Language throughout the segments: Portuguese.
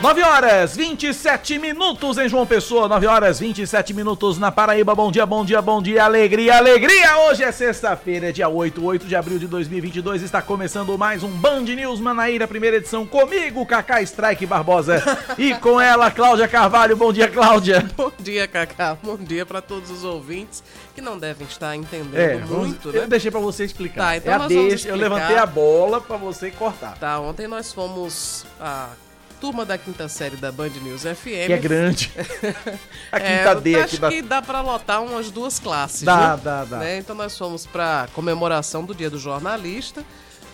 9 horas 27 minutos em João Pessoa, 9 horas 27 minutos na Paraíba. Bom dia, bom dia, bom dia, alegria, alegria! Hoje é sexta-feira, dia 8, 8 de abril de 2022. Está começando mais um Band News Manaíra, primeira edição, comigo, Cacá Strike Barbosa, e com ela, Cláudia Carvalho. Bom dia, Cláudia. Bom dia, Cacá. Bom dia para todos os ouvintes que não devem estar entendendo é, muito, né? Eu deixei para você explicar. Tá, então é a deixa, eu levantei a bola para você cortar. Tá, ontem nós fomos a turma da quinta série da Band News FM. Que é grande. a quinta é, D aqui Acho da... que dá para lotar umas duas classes. Dá, viu? dá, dá. Né? Então nós fomos para comemoração do Dia do Jornalista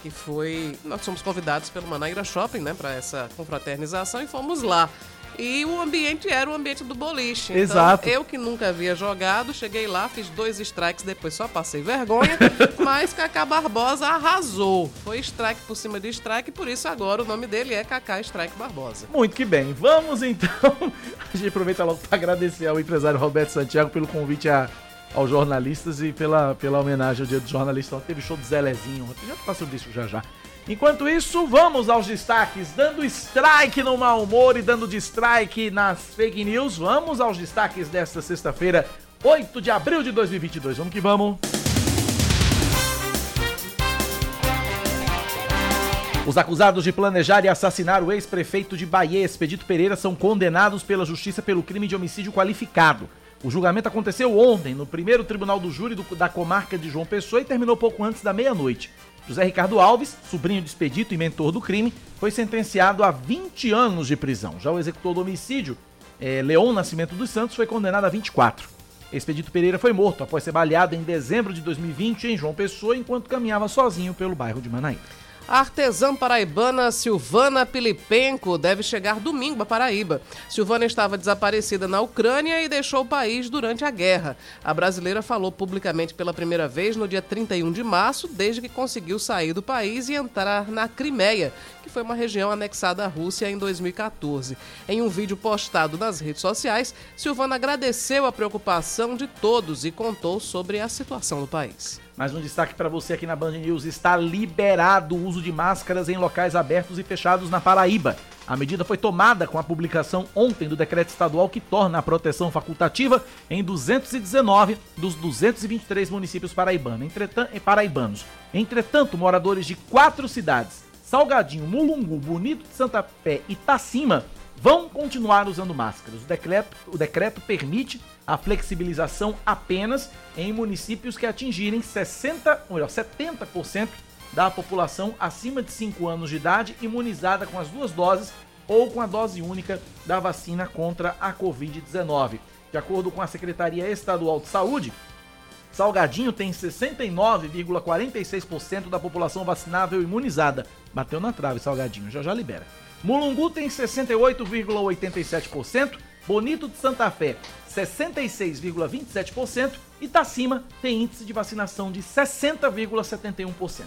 que foi. Nós somos convidados pelo Manaíra Shopping, né, para essa confraternização e fomos lá. E o ambiente era o ambiente do boliche. Então, Exato. eu que nunca havia jogado, cheguei lá, fiz dois strikes, depois só passei vergonha. mas Kaká Barbosa arrasou. Foi strike por cima de strike, por isso agora o nome dele é Kaká Strike Barbosa. Muito que bem. Vamos então. A gente aproveita logo para agradecer ao empresário Roberto Santiago pelo convite a aos jornalistas e pela, pela homenagem ao Dia do Jornalista. Teve show do Zelezinho, já passou sobre isso já já. Enquanto isso, vamos aos destaques, dando strike no mau humor e dando strike nas fake news. Vamos aos destaques desta sexta-feira, 8 de abril de 2022. Vamos que vamos. Os acusados de planejar e assassinar o ex-prefeito de Bahia, Expedito Pereira, são condenados pela justiça pelo crime de homicídio qualificado. O julgamento aconteceu ontem no primeiro tribunal do júri do, da comarca de João Pessoa e terminou pouco antes da meia-noite. José Ricardo Alves, sobrinho de expedito e mentor do crime, foi sentenciado a 20 anos de prisão. Já o executor do homicídio, é, Leon Nascimento dos Santos, foi condenado a 24. Expedito Pereira foi morto após ser baleado em dezembro de 2020 em João Pessoa enquanto caminhava sozinho pelo bairro de Manaíra. A artesã paraibana Silvana Pilipenko deve chegar domingo a Paraíba. Silvana estava desaparecida na Ucrânia e deixou o país durante a guerra. A brasileira falou publicamente pela primeira vez no dia 31 de março, desde que conseguiu sair do país e entrar na Crimeia, que foi uma região anexada à Rússia em 2014. Em um vídeo postado nas redes sociais, Silvana agradeceu a preocupação de todos e contou sobre a situação do país. Mais um destaque para você aqui na Band News: está liberado o uso de máscaras em locais abertos e fechados na Paraíba. A medida foi tomada com a publicação ontem do decreto estadual que torna a proteção facultativa em 219 dos 223 municípios paraibanos. Entretanto, paraibanos. Entretanto, moradores de quatro cidades, Salgadinho, Mulungu, Bonito de Santa Fé e Tacima, vão continuar usando máscaras. O decreto, o decreto permite a flexibilização apenas em municípios que atingirem 60, melhor, 70% da população acima de 5 anos de idade imunizada com as duas doses ou com a dose única da vacina contra a Covid-19. De acordo com a Secretaria Estadual de Saúde, Salgadinho tem 69,46% da população vacinável imunizada. Bateu na trave, Salgadinho, já já libera. Mulungu tem 68,87%, Bonito de Santa Fé 66,27% e Tacima tem índice de vacinação de 60,71%.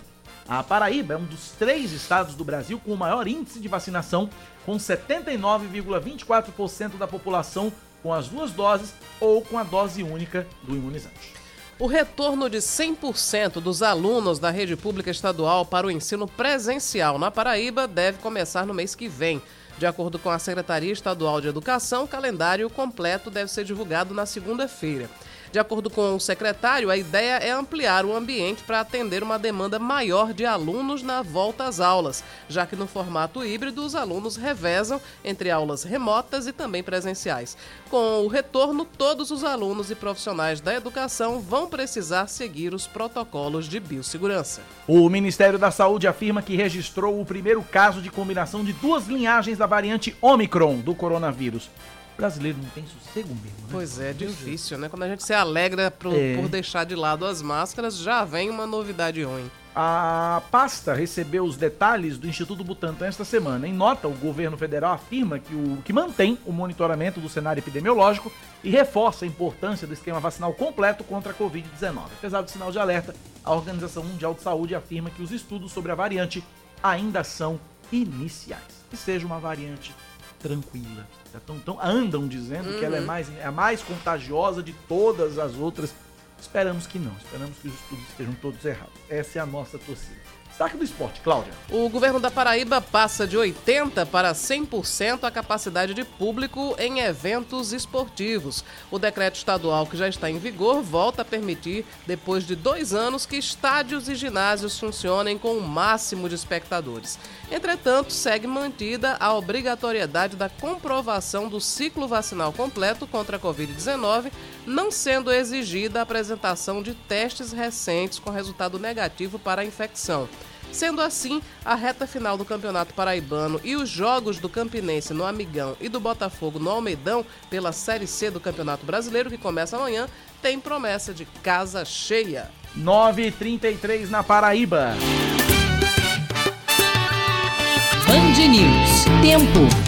A Paraíba é um dos três estados do Brasil com o maior índice de vacinação, com 79,24% da população com as duas doses ou com a dose única do imunizante. O retorno de 100% dos alunos da rede pública estadual para o ensino presencial na Paraíba deve começar no mês que vem. De acordo com a Secretaria Estadual de Educação, o calendário completo deve ser divulgado na segunda-feira. De acordo com o secretário, a ideia é ampliar o ambiente para atender uma demanda maior de alunos na volta às aulas, já que no formato híbrido os alunos revezam entre aulas remotas e também presenciais. Com o retorno, todos os alunos e profissionais da educação vão precisar seguir os protocolos de biossegurança. O Ministério da Saúde afirma que registrou o primeiro caso de combinação de duas linhagens da variante Omicron do coronavírus brasileiro não tem sossego mesmo. Né? Pois é, difícil, né? Quando a gente se alegra pro, é. por deixar de lado as máscaras, já vem uma novidade ruim. A pasta recebeu os detalhes do Instituto Butantan esta semana. Em nota, o governo federal afirma que, o, que mantém o monitoramento do cenário epidemiológico e reforça a importância do esquema vacinal completo contra a Covid-19. Apesar do sinal de alerta, a Organização Mundial de Saúde afirma que os estudos sobre a variante ainda são iniciais. Que seja uma variante tranquila. Tá tão, tão, andam dizendo uhum. que ela é, mais, é a mais contagiosa de todas as outras. Esperamos que não. Esperamos que os estudos estejam todos errados. Essa é a nossa torcida. Destaque do esporte, Cláudia. O governo da Paraíba passa de 80% para 100% a capacidade de público em eventos esportivos. O decreto estadual que já está em vigor volta a permitir, depois de dois anos, que estádios e ginásios funcionem com o máximo de espectadores. Entretanto, segue mantida a obrigatoriedade da comprovação do ciclo vacinal completo contra a Covid-19, não sendo exigida a apresentação de testes recentes com resultado negativo para a infecção. Sendo assim, a reta final do Campeonato Paraibano e os jogos do Campinense no Amigão e do Botafogo no Almeidão pela Série C do Campeonato Brasileiro, que começa amanhã, tem promessa de casa cheia. 9h33 na Paraíba. Band News. Tempo.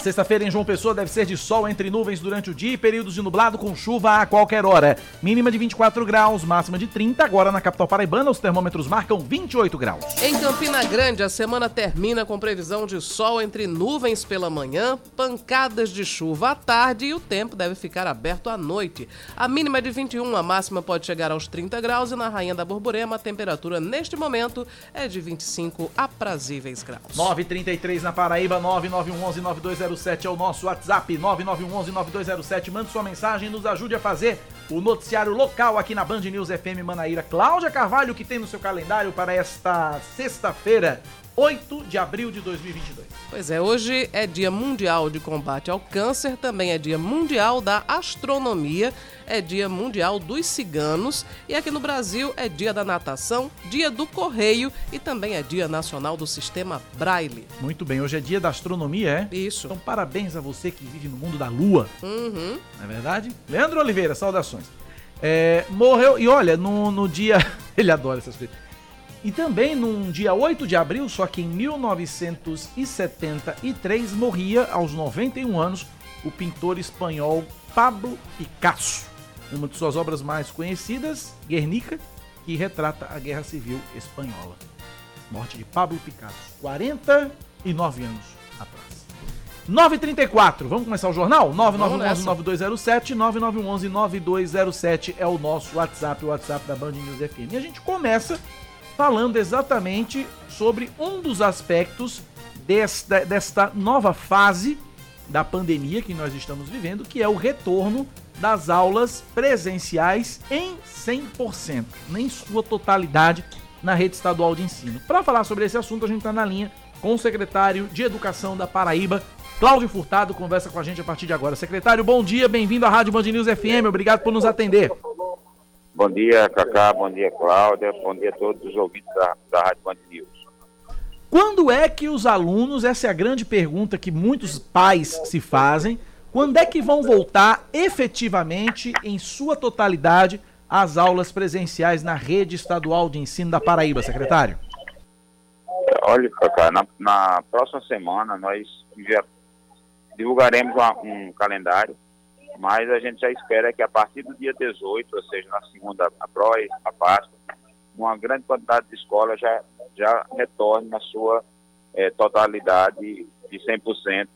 A sexta-feira em João Pessoa deve ser de sol entre nuvens durante o dia e períodos de nublado com chuva a qualquer hora. Mínima de 24 graus, máxima de 30. Agora na capital paraibana, os termômetros marcam 28 graus. Em Campina Grande, a semana termina com previsão de sol entre nuvens pela manhã, pancadas de chuva à tarde e o tempo deve ficar aberto à noite. A mínima é de 21, a máxima pode chegar aos 30 graus e na Rainha da Borborema a temperatura neste momento é de 25 aprazíveis graus. 9h33 na Paraíba, 9911 92 9207 é o nosso WhatsApp, 9911-9207. Mande sua mensagem e nos ajude a fazer o noticiário local aqui na Band News FM Manaíra. Cláudia Carvalho, que tem no seu calendário para esta sexta-feira, 8 de abril de 2022. Pois é, hoje é Dia Mundial de Combate ao Câncer, também é Dia Mundial da Astronomia, é Dia Mundial dos Ciganos e aqui no Brasil é Dia da Natação, Dia do Correio e também é Dia Nacional do Sistema Braille. Muito bem, hoje é Dia da Astronomia, é? Isso. Então parabéns a você que vive no mundo da Lua. Uhum. Não é verdade? Leandro Oliveira, saudações. É, morreu, e olha, no, no dia. Ele adora essas coisas. E também num dia 8 de abril, só que em 1973, morria aos 91 anos o pintor espanhol Pablo Picasso. Uma de suas obras mais conhecidas, Guernica, que retrata a Guerra Civil Espanhola. Morte de Pablo Picasso, 49 anos atrás. 9h34, vamos começar o jornal? 9911-9207, 9911-9207 é o nosso WhatsApp, o WhatsApp da Band News FM. E a gente começa falando exatamente sobre um dos aspectos desta, desta nova fase da pandemia que nós estamos vivendo, que é o retorno das aulas presenciais em 100%, nem sua totalidade na rede estadual de ensino. Para falar sobre esse assunto, a gente está na linha com o secretário de Educação da Paraíba, Cláudio Furtado, conversa com a gente a partir de agora. Secretário, bom dia, bem-vindo à Rádio Band News FM, obrigado por nos atender. Bom dia, Cacá. Bom dia, Cláudia. Bom dia a todos os ouvintes da, da Rádio Band News. Quando é que os alunos, essa é a grande pergunta que muitos pais se fazem, quando é que vão voltar efetivamente, em sua totalidade, às aulas presenciais na rede estadual de ensino da Paraíba, secretário? Olha, Cacá, na, na próxima semana nós já divulgaremos uma, um calendário mas a gente já espera que a partir do dia 18, ou seja, na segunda após a Páscoa, uma grande quantidade de escolas já, já retorne na sua é, totalidade de 100%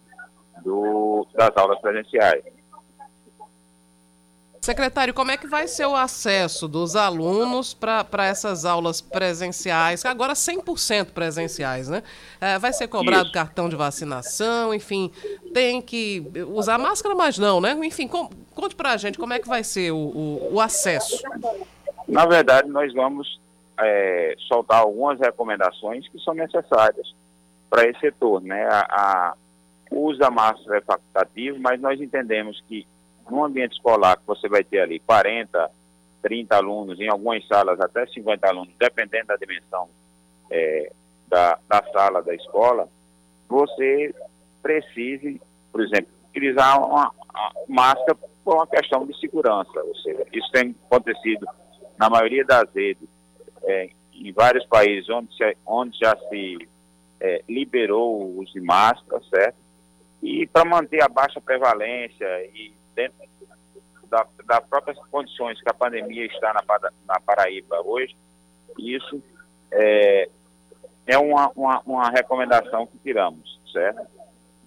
do, das aulas presenciais. Secretário, como é que vai ser o acesso dos alunos para essas aulas presenciais, agora 100% presenciais, né? É, vai ser cobrado Isso. cartão de vacinação, enfim, tem que usar máscara, mas não, né? Enfim, com, conte para a gente como é que vai ser o, o, o acesso. Na verdade, nós vamos é, soltar algumas recomendações que são necessárias para esse setor, né? A, a, o uso da máscara é facultativo, mas nós entendemos que num ambiente escolar que você vai ter ali 40, 30 alunos, em algumas salas até 50 alunos, dependendo da dimensão é, da, da sala da escola, você precise, por exemplo, utilizar uma, máscara por uma questão de segurança. Ou seja, isso tem acontecido na maioria das redes, é, em vários países onde, se, onde já se é, liberou o uso de máscara, certo? E para manter a baixa prevalência e dentro da, das próprias condições que a pandemia está na, na Paraíba hoje, isso é, é uma, uma, uma recomendação que tiramos, certo?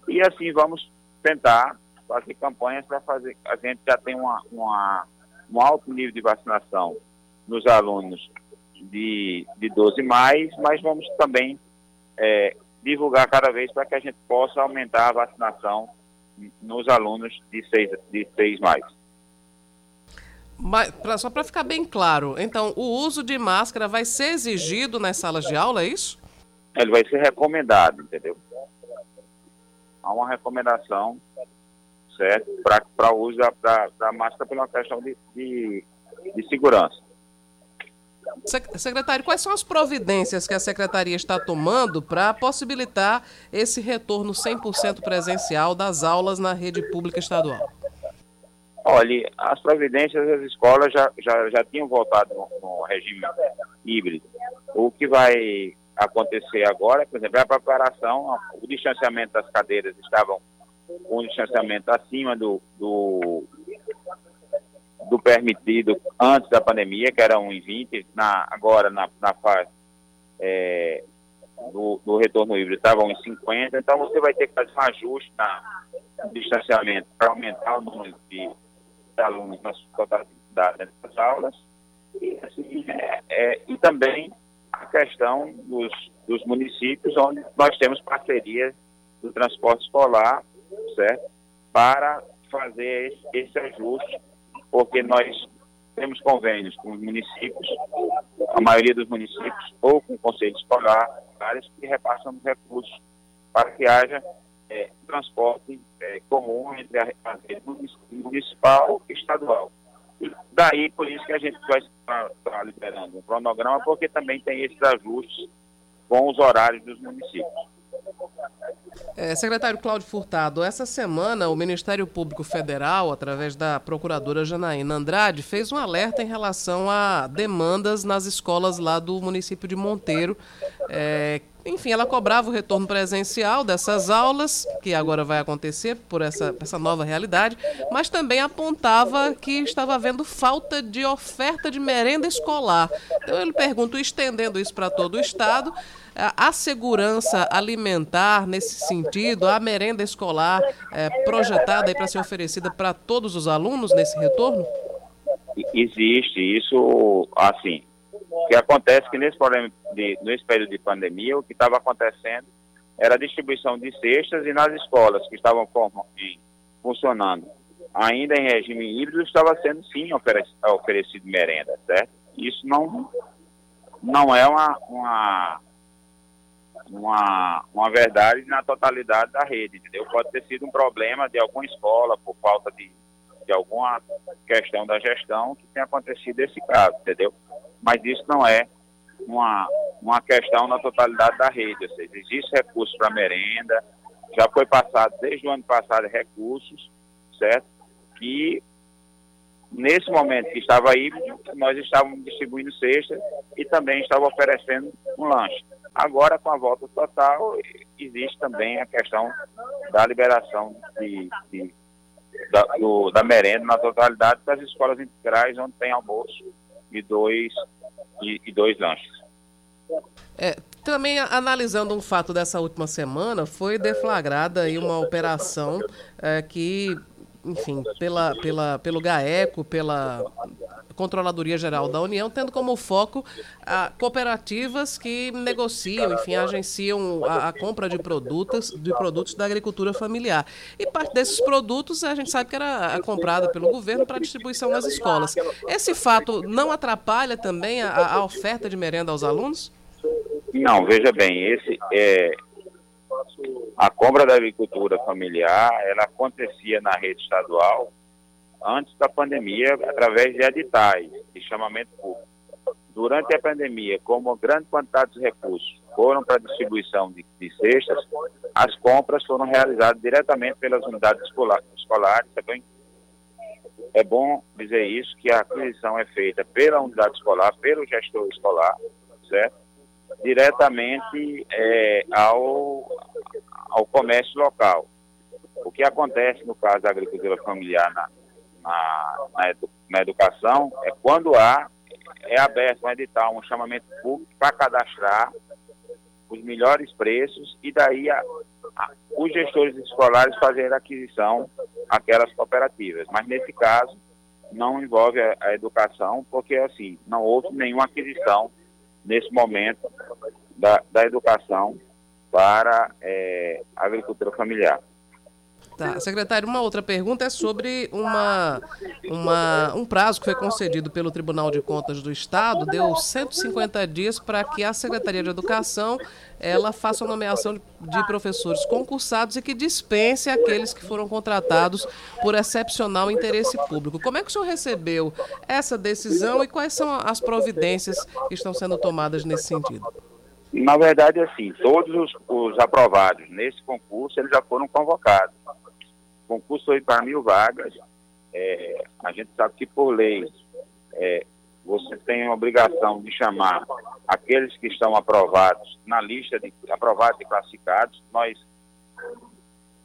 E assim vamos tentar fazer campanhas para fazer. A gente já tem uma, uma, um alto nível de vacinação nos alunos de, de 12 mais, mas vamos também é, divulgar cada vez para que a gente possa aumentar a vacinação nos alunos de 6, de 6 mais. Mas, pra, só para ficar bem claro, então o uso de máscara vai ser exigido nas salas de aula, é isso? Ele vai ser recomendado, entendeu? Há uma recomendação, certo, para o uso da, da, da, máscara por uma questão de, de, de segurança. Secretário, quais são as providências que a Secretaria está tomando para possibilitar esse retorno 100% presencial das aulas na rede pública estadual? Olha, as providências das escolas já, já, já tinham voltado no, no regime híbrido. O que vai acontecer agora, por exemplo, é a preparação, o distanciamento das cadeiras estavam com um distanciamento acima do, do, do permitido antes da pandemia, que era 1,20, na, agora na, na fase é, do, do, retorno híbrido estava 1,50, então você vai ter que fazer um ajuste na, no distanciamento para aumentar o número de alunos na totalidade das aulas, e, assim, é, é, e também a questão dos, dos municípios, onde nós temos parcerias do transporte escolar, certo? Para fazer esse, esse ajuste, porque nós temos convênios com os municípios, a maioria dos municípios, ou com o conselho escolar, vários que repassam os recursos para que haja é, transporte é, comum entre a, a rede municipal e estadual. Daí, por isso que a gente vai estar tá liberando um cronograma, porque também tem esses ajustes com os horários dos municípios. É, secretário Cláudio Furtado, essa semana o Ministério Público Federal, através da procuradora Janaína Andrade, fez um alerta em relação a demandas nas escolas lá do município de Monteiro, é, enfim, ela cobrava o retorno presencial dessas aulas, que agora vai acontecer por essa, essa nova realidade, mas também apontava que estava havendo falta de oferta de merenda escolar. Então eu lhe pergunto, estendendo isso para todo o Estado, a segurança alimentar nesse sentido, a merenda escolar é, projetada para ser oferecida para todos os alunos nesse retorno? Existe isso, assim, o que acontece é que nesse, problema de, nesse período de pandemia, o que estava acontecendo era a distribuição de cestas e nas escolas que estavam funcionando ainda em regime híbrido, estava sendo sim oferecido, oferecido merenda, certo? Isso não, não é uma, uma, uma, uma verdade na totalidade da rede, entendeu? Pode ter sido um problema de alguma escola por falta de, de alguma questão da gestão que tenha acontecido esse caso, entendeu? mas isso não é uma, uma questão na totalidade da rede, ou seja, existe recurso para merenda, já foi passado desde o ano passado recursos, certo? Que nesse momento que estava aí, nós estávamos distribuindo cesta e também estava oferecendo um lanche. Agora, com a volta total, existe também a questão da liberação de, de da, do, da merenda na totalidade das escolas integrais, onde tem almoço e dois, e, e dois lanches. É, também analisando um fato dessa última semana, foi deflagrada aí uma operação é, que, enfim, pela, pela, pelo GAECO, pela Controladoria Geral da União, tendo como foco a, cooperativas que negociam, enfim, agenciam a, a, compra de produtos, de produtos da agricultura familiar. E parte desses produtos a gente sabe que era comprada pelo governo para distribuição nas escolas. Esse fato não atrapalha também a, a oferta de merenda aos alunos? Não, veja bem, esse é, a compra da agricultura familiar, ela acontecia na rede estadual antes da pandemia através de editais de chamamento público. Durante a pandemia, como grande quantidade de recursos foram para distribuição de, de cestas, as compras foram realizadas diretamente pelas unidades escolar, escolares. É, bem, é bom dizer isso, que a aquisição é feita pela unidade escolar, pelo gestor escolar, certo? Diretamente é, ao, ao comércio local. O que acontece no caso da agricultura familiar na, na, na, edu, na educação é quando há, é aberto um edital, um chamamento público para cadastrar os melhores preços e daí a, a, os gestores escolares fazerem aquisição aquelas cooperativas. Mas nesse caso não envolve a, a educação, porque assim, não houve nenhuma aquisição nesse momento da, da educação para é, a agricultura familiar. Tá. Secretário, uma outra pergunta é sobre uma, uma, um prazo que foi concedido pelo Tribunal de Contas do Estado, deu 150 dias para que a Secretaria de Educação ela faça a nomeação de, professores concursados e que dispense aqueles que foram contratados por excepcional interesse público. Como é que o senhor recebeu essa decisão e quais são as providências que estão sendo tomadas nesse sentido? Na verdade, assim, todos os, os aprovados nesse concurso, eles já foram convocados concurso foi para mil vagas. É, a gente sabe que por lei é, você tem a obrigação de chamar aqueles que estão aprovados na lista de aprovados e classificados. Nós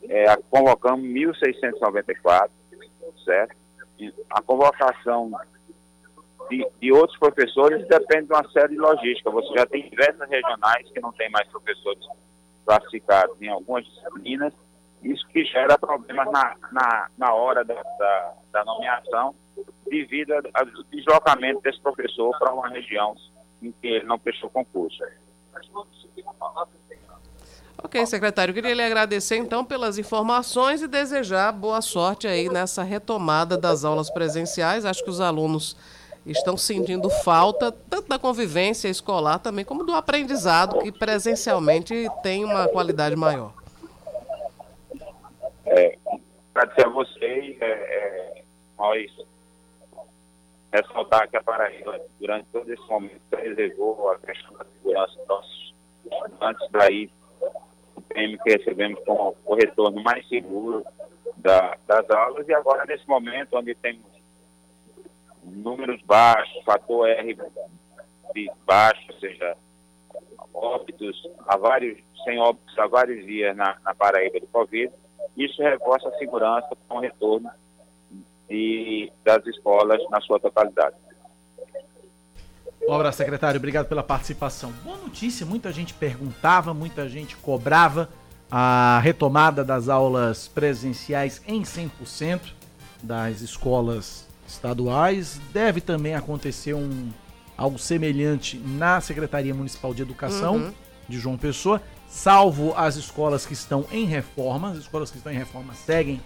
é, convocamos 1.694, certo? E a convocação de, de, outros professores depende de uma série de logística. Você já tem diversas regionais que não tem mais professores classificados em algumas disciplinas isso que gera problemas na, na, na hora da, da, da nomeação, devido ao deslocamento desse professor para uma região em que ele não prestou concurso. Ok, secretário, queria lhe agradecer então pelas informações e desejar boa sorte aí nessa retomada das aulas presenciais. Acho que os alunos estão sentindo falta tanto da convivência escolar também como do aprendizado que presencialmente tem uma qualidade maior. É, agradecer a vocês, é, é, nós ressaltar que a Paraíba, durante todo esse momento, preservou a questão da segurança dos nossos estudantes, daí o prêmio que recebemos com o retorno mais seguro da, das aulas, e agora nesse momento, onde temos números baixos, fator R baixo, ou seja, óbitos, há vários, sem óbitos há vários dias na, na Paraíba do Covid, isso reforça a segurança com o retorno de, das escolas na sua totalidade. Um abraço, secretário. Obrigado pela participação. Boa notícia. Muita gente perguntava, muita gente cobrava a retomada das aulas presenciais em 100% das escolas estaduais. Deve também acontecer um algo semelhante na Secretaria Municipal de Educação uhum. de João Pessoa salvo as escolas que estão em reforma. As escolas que estão em reforma seguem,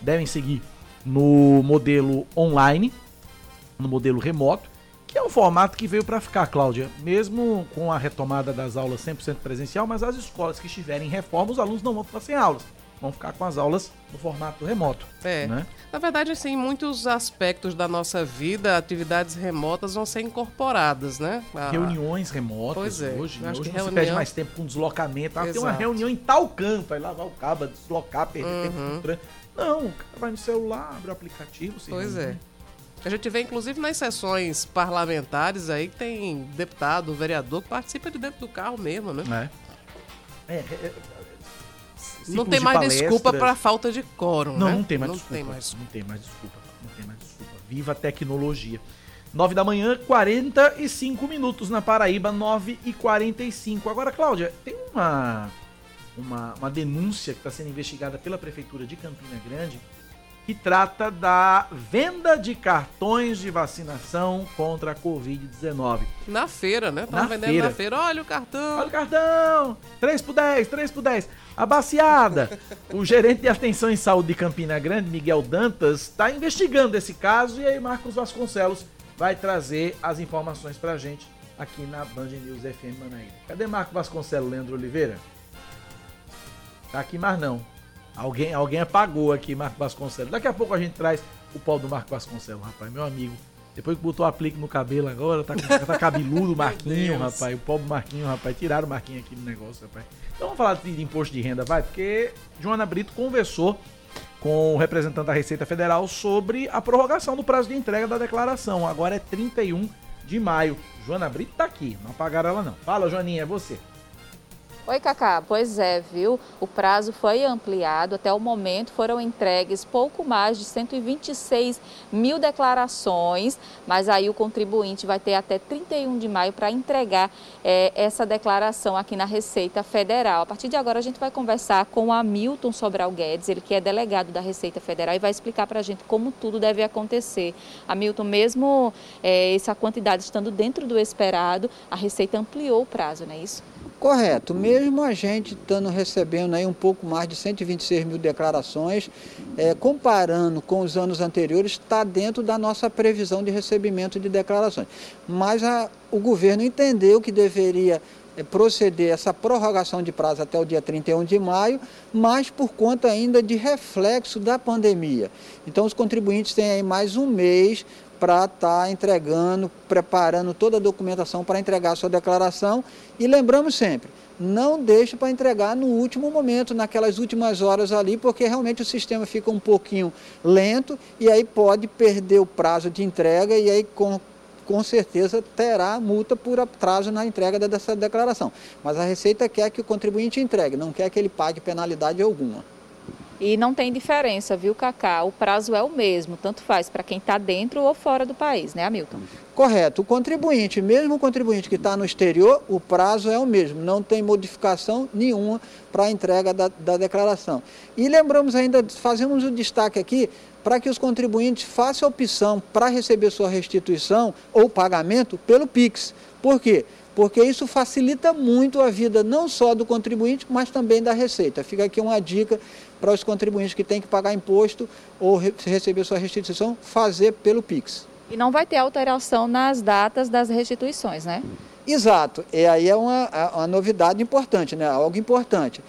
devem seguir no modelo online, no modelo remoto, que é um formato que veio para ficar, Cláudia. Mesmo com a retomada das aulas 100% presencial, mas as escolas que estiverem em reforma, os alunos não vão ficar sem aulas vão ficar com as aulas no formato remoto. É. Né? Na verdade, assim, muitos aspectos da nossa vida, atividades remotas vão ser incorporadas, né? A... Reuniões remotas pois é. hoje. Hoje que reunião... perde mais tempo com deslocamento. Ah, tem uma reunião em tal canto, aí lá vai o cabo deslocar, perder uhum. tempo. Não, o cara vai no celular, abre o aplicativo. Pois é. A gente vê, inclusive, nas sessões parlamentares aí que tem deputado, vereador que participa de dentro do carro mesmo, né? É. É, é não tem mais palestras. desculpa para falta de quórum, não, né? Não tem mais não desculpa. Tem mais... Não tem mais desculpa. Não tem mais desculpa. Viva a tecnologia. 9 da manhã, 45 minutos na Paraíba, 9 e 45. Agora, Cláudia, tem uma, uma, uma denúncia que está sendo investigada pela Prefeitura de Campina Grande que trata da venda de cartões de vacinação contra a Covid-19. Na feira, né? Estão vendendo feira. na feira. Olha o cartão. Olha o cartão. 3 por 10, 3 por 10. A baciada. o gerente de atenção em saúde de Campina Grande, Miguel Dantas, está investigando esse caso e aí Marcos Vasconcelos vai trazer as informações pra gente aqui na Band News FM Manaíra. Cadê Marcos Vasconcelos, Leandro Oliveira? Tá aqui mais não. Alguém, alguém apagou aqui, Marco Vasconcelos. Daqui a pouco a gente traz o pau do Marco Vasconcelos, rapaz, meu amigo. Depois que botou o aplique no cabelo agora, tá, tá cabeludo o Marquinho, rapaz. O pobre Marquinho, rapaz. Tiraram o Marquinho aqui no negócio, rapaz. Então vamos falar de imposto de renda, vai? Porque Joana Brito conversou com o representante da Receita Federal sobre a prorrogação do prazo de entrega da declaração. Agora é 31 de maio. Joana Brito tá aqui, não apagaram ela não. Fala, Joaninha, é você. Oi, Cacá. Pois é, viu? O prazo foi ampliado. Até o momento foram entregues pouco mais de 126 mil declarações, mas aí o contribuinte vai ter até 31 de maio para entregar é, essa declaração aqui na Receita Federal. A partir de agora a gente vai conversar com o Hamilton Sobral Guedes, ele que é delegado da Receita Federal e vai explicar para a gente como tudo deve acontecer. Hamilton, mesmo é, essa quantidade estando dentro do esperado, a Receita ampliou o prazo, não é isso? Correto, mesmo a gente estando recebendo aí um pouco mais de 126 mil declarações, é, comparando com os anos anteriores, está dentro da nossa previsão de recebimento de declarações. Mas a, o governo entendeu que deveria é, proceder essa prorrogação de prazo até o dia 31 de maio, mas por conta ainda de reflexo da pandemia. Então os contribuintes têm aí mais um mês para estar tá entregando, preparando toda a documentação para entregar a sua declaração. E lembramos sempre, não deixe para entregar no último momento, naquelas últimas horas ali, porque realmente o sistema fica um pouquinho lento e aí pode perder o prazo de entrega e aí com, com certeza terá multa por atraso na entrega dessa declaração. Mas a Receita quer que o contribuinte entregue, não quer que ele pague penalidade alguma. E não tem diferença, viu, Cacá? O prazo é o mesmo, tanto faz para quem está dentro ou fora do país, né, Hamilton? Correto. O contribuinte, mesmo o contribuinte que está no exterior, o prazo é o mesmo, não tem modificação nenhuma para a entrega da, da declaração. E lembramos ainda, fazemos o um destaque aqui, para que os contribuintes façam a opção para receber sua restituição ou pagamento pelo PIX. Por quê? porque isso facilita muito a vida não só do contribuinte, mas também da Receita. Fica aqui uma dica para os contribuintes que têm que pagar imposto ou receber sua restituição, fazer pelo PIX. E não vai ter alteração nas datas das restituições, né? Exato. E aí é uma, é uma novidade importante, né? algo importante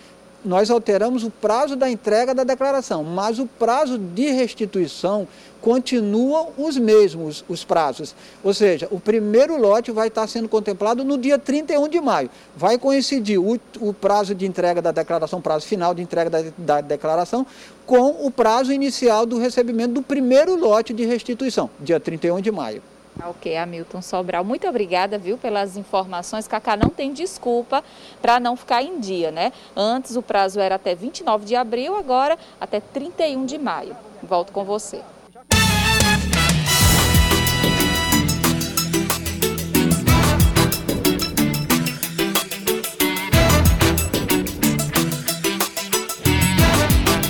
nós alteramos o prazo da entrega da declaração, mas o prazo de restituição continuam os mesmos, os prazos. Ou seja, o primeiro lote vai estar sendo contemplado no dia 31 de maio. Vai coincidir o, o prazo de entrega da declaração, prazo final de entrega da, da declaração, com o prazo inicial do recebimento do primeiro lote de restituição, dia 31 de maio. Ok, Hamilton Sobral, muito obrigada, viu, pelas informações. Cacá não tem desculpa para não ficar em dia, né? Antes o prazo era até 29 de abril, agora até 31 de maio. Volto com você.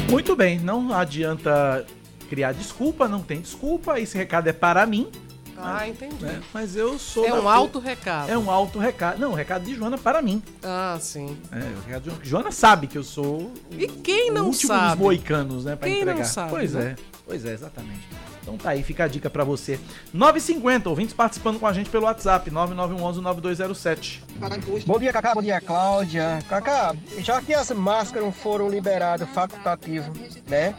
Muito bem, não adianta criar desculpa, não tem desculpa. Esse recado é para mim. Ah, entendi. Né? Mas eu sou. É um alto recado. É um alto recado. Não, o recado de Joana para mim. Ah, sim. É, o recado de Joana. Joana sabe que eu sou. E quem não o último sabe? dos moicanos, né? Pra quem entregar. não sabe? Pois né? é. Pois é, exatamente. Então tá aí, fica a dica para você. 9h50, ouvintes participando com a gente pelo WhatsApp, 9911-9207. Bom dia, Cacá. Bom dia, Cláudia. Cacá, já que as máscaras foram liberadas facultativo, né?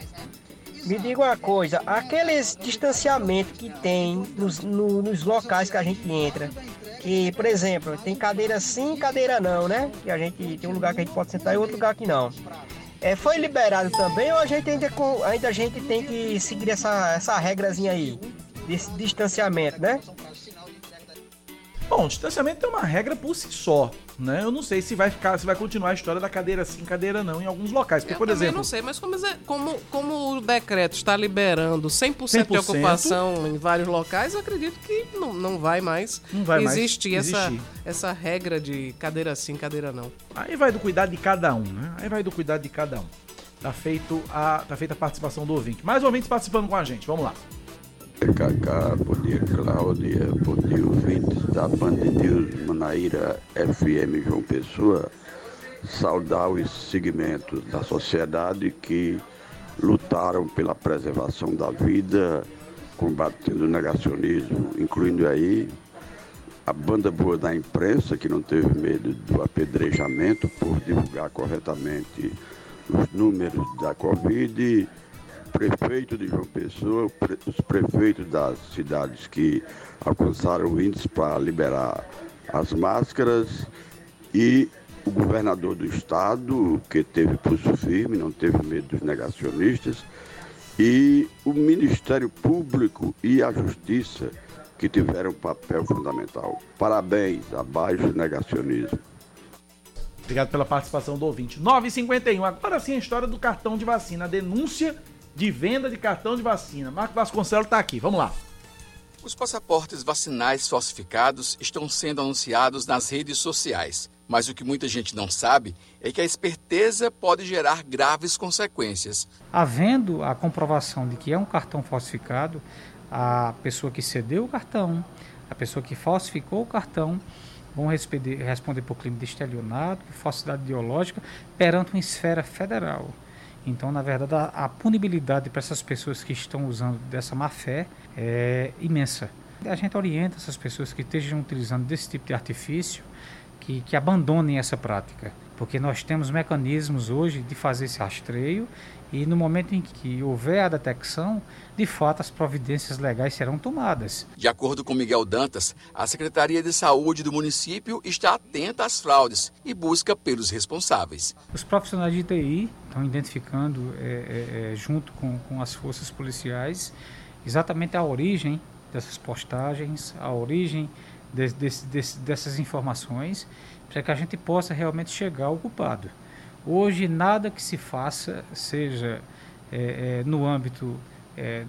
Me diga uma coisa, aqueles distanciamentos que tem nos, no, nos locais que a gente entra, que, por exemplo, tem cadeira sim, cadeira não, né? Que a gente tem um lugar que a gente pode sentar e outro lugar que não. É, foi liberado também ou a gente ainda, ainda a gente tem que seguir essa, essa regrazinha aí, desse distanciamento, né? Bom, distanciamento é uma regra por si só, né? Eu não sei se vai ficar, se vai continuar a história da cadeira sim, cadeira não em alguns locais. Porque, eu por exemplo, não sei, mas como, como, como o decreto está liberando 100%, 100%, de ocupação em vários locais, eu acredito que não, não vai mais não vai existir, mais essa, essa regra de cadeira sim, cadeira não. Aí vai do cuidado de cada um, né? Aí vai do cuidado de cada um. Tá, feito a, tá feita a participação do ouvinte. Mais ouvintes participando com a gente, vamos lá. Cacá, bom dia Cláudia, bom dia ouvintes da Band News Manaíra FM João Pessoa, saudar os segmentos da sociedade que lutaram pela preservação da vida, combatendo o negacionismo, incluindo aí a banda boa da imprensa, que não teve medo do apedrejamento por divulgar corretamente os números da Covid prefeito de João Pessoa, os prefeitos das cidades que alcançaram índices para liberar as máscaras e o governador do estado, que teve pulso firme, não teve medo dos negacionistas, e o Ministério Público e a Justiça, que tiveram um papel fundamental. Parabéns, abaixo negacionismo. Obrigado pela participação do ouvinte. 951. Agora sim a história do cartão de vacina. A denúncia de venda de cartão de vacina. Marco Vasconcelos está aqui. Vamos lá. Os passaportes vacinais falsificados estão sendo anunciados nas redes sociais. Mas o que muita gente não sabe é que a esperteza pode gerar graves consequências. Havendo a comprovação de que é um cartão falsificado, a pessoa que cedeu o cartão, a pessoa que falsificou o cartão, vão responder, responder por crime de estelionato, falsidade ideológica, perante uma esfera federal. Então, na verdade, a, a punibilidade para essas pessoas que estão usando dessa má fé é imensa. A gente orienta essas pessoas que estejam utilizando desse tipo de artifício que, que abandonem essa prática, porque nós temos mecanismos hoje de fazer esse rastreio e no momento em que houver a detecção, de fato as providências legais serão tomadas. De acordo com Miguel Dantas, a Secretaria de Saúde do município está atenta às fraudes e busca pelos responsáveis. Os profissionais de TI estão identificando, é, é, é, junto com, com as forças policiais, exatamente a origem dessas postagens, a origem de, de, de, dessas informações, para que a gente possa realmente chegar ao culpado. Hoje, nada que se faça, seja é, é, no âmbito é,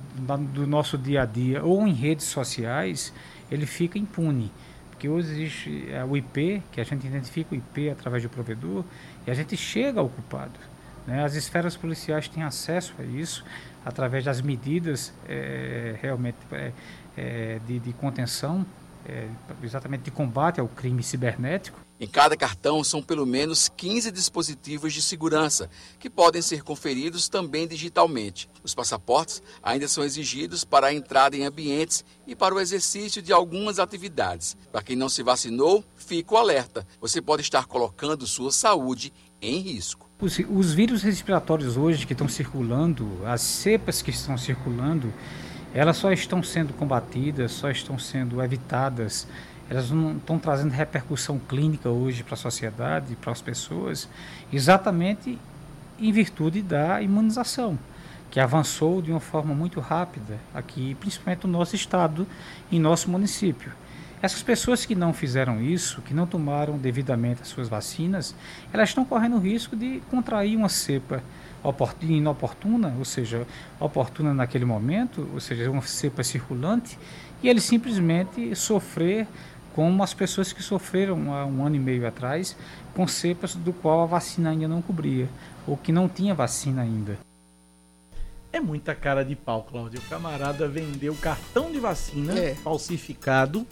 do nosso dia a dia ou em redes sociais, ele fica impune. Porque hoje existe é, o IP, que a gente identifica o IP através do provedor, e a gente chega ao culpado. Né? As esferas policiais têm acesso a isso através das medidas é, realmente é, de, de contenção, exatamente de combate ao crime cibernético. Em cada cartão são pelo menos 15 dispositivos de segurança, que podem ser conferidos também digitalmente. Os passaportes ainda são exigidos para a entrada em ambientes e para o exercício de algumas atividades. Para quem não se vacinou, fica o alerta: você pode estar colocando sua saúde em risco. Os, os vírus respiratórios hoje que estão circulando, as cepas que estão circulando, elas só estão sendo combatidas, só estão sendo evitadas elas não estão trazendo repercussão clínica hoje para a sociedade, para as pessoas, exatamente em virtude da imunização, que avançou de uma forma muito rápida aqui, principalmente no nosso estado, em nosso município. Essas pessoas que não fizeram isso, que não tomaram devidamente as suas vacinas, elas estão correndo o risco de contrair uma cepa inoportuna, ou seja, oportuna naquele momento, ou seja, uma cepa circulante, e ele simplesmente sofrer como as pessoas que sofreram há um ano e meio atrás com cepas do qual a vacina ainda não cobria, ou que não tinha vacina ainda. É muita cara de pau, Cláudio. O camarada vendeu cartão de vacina é. falsificado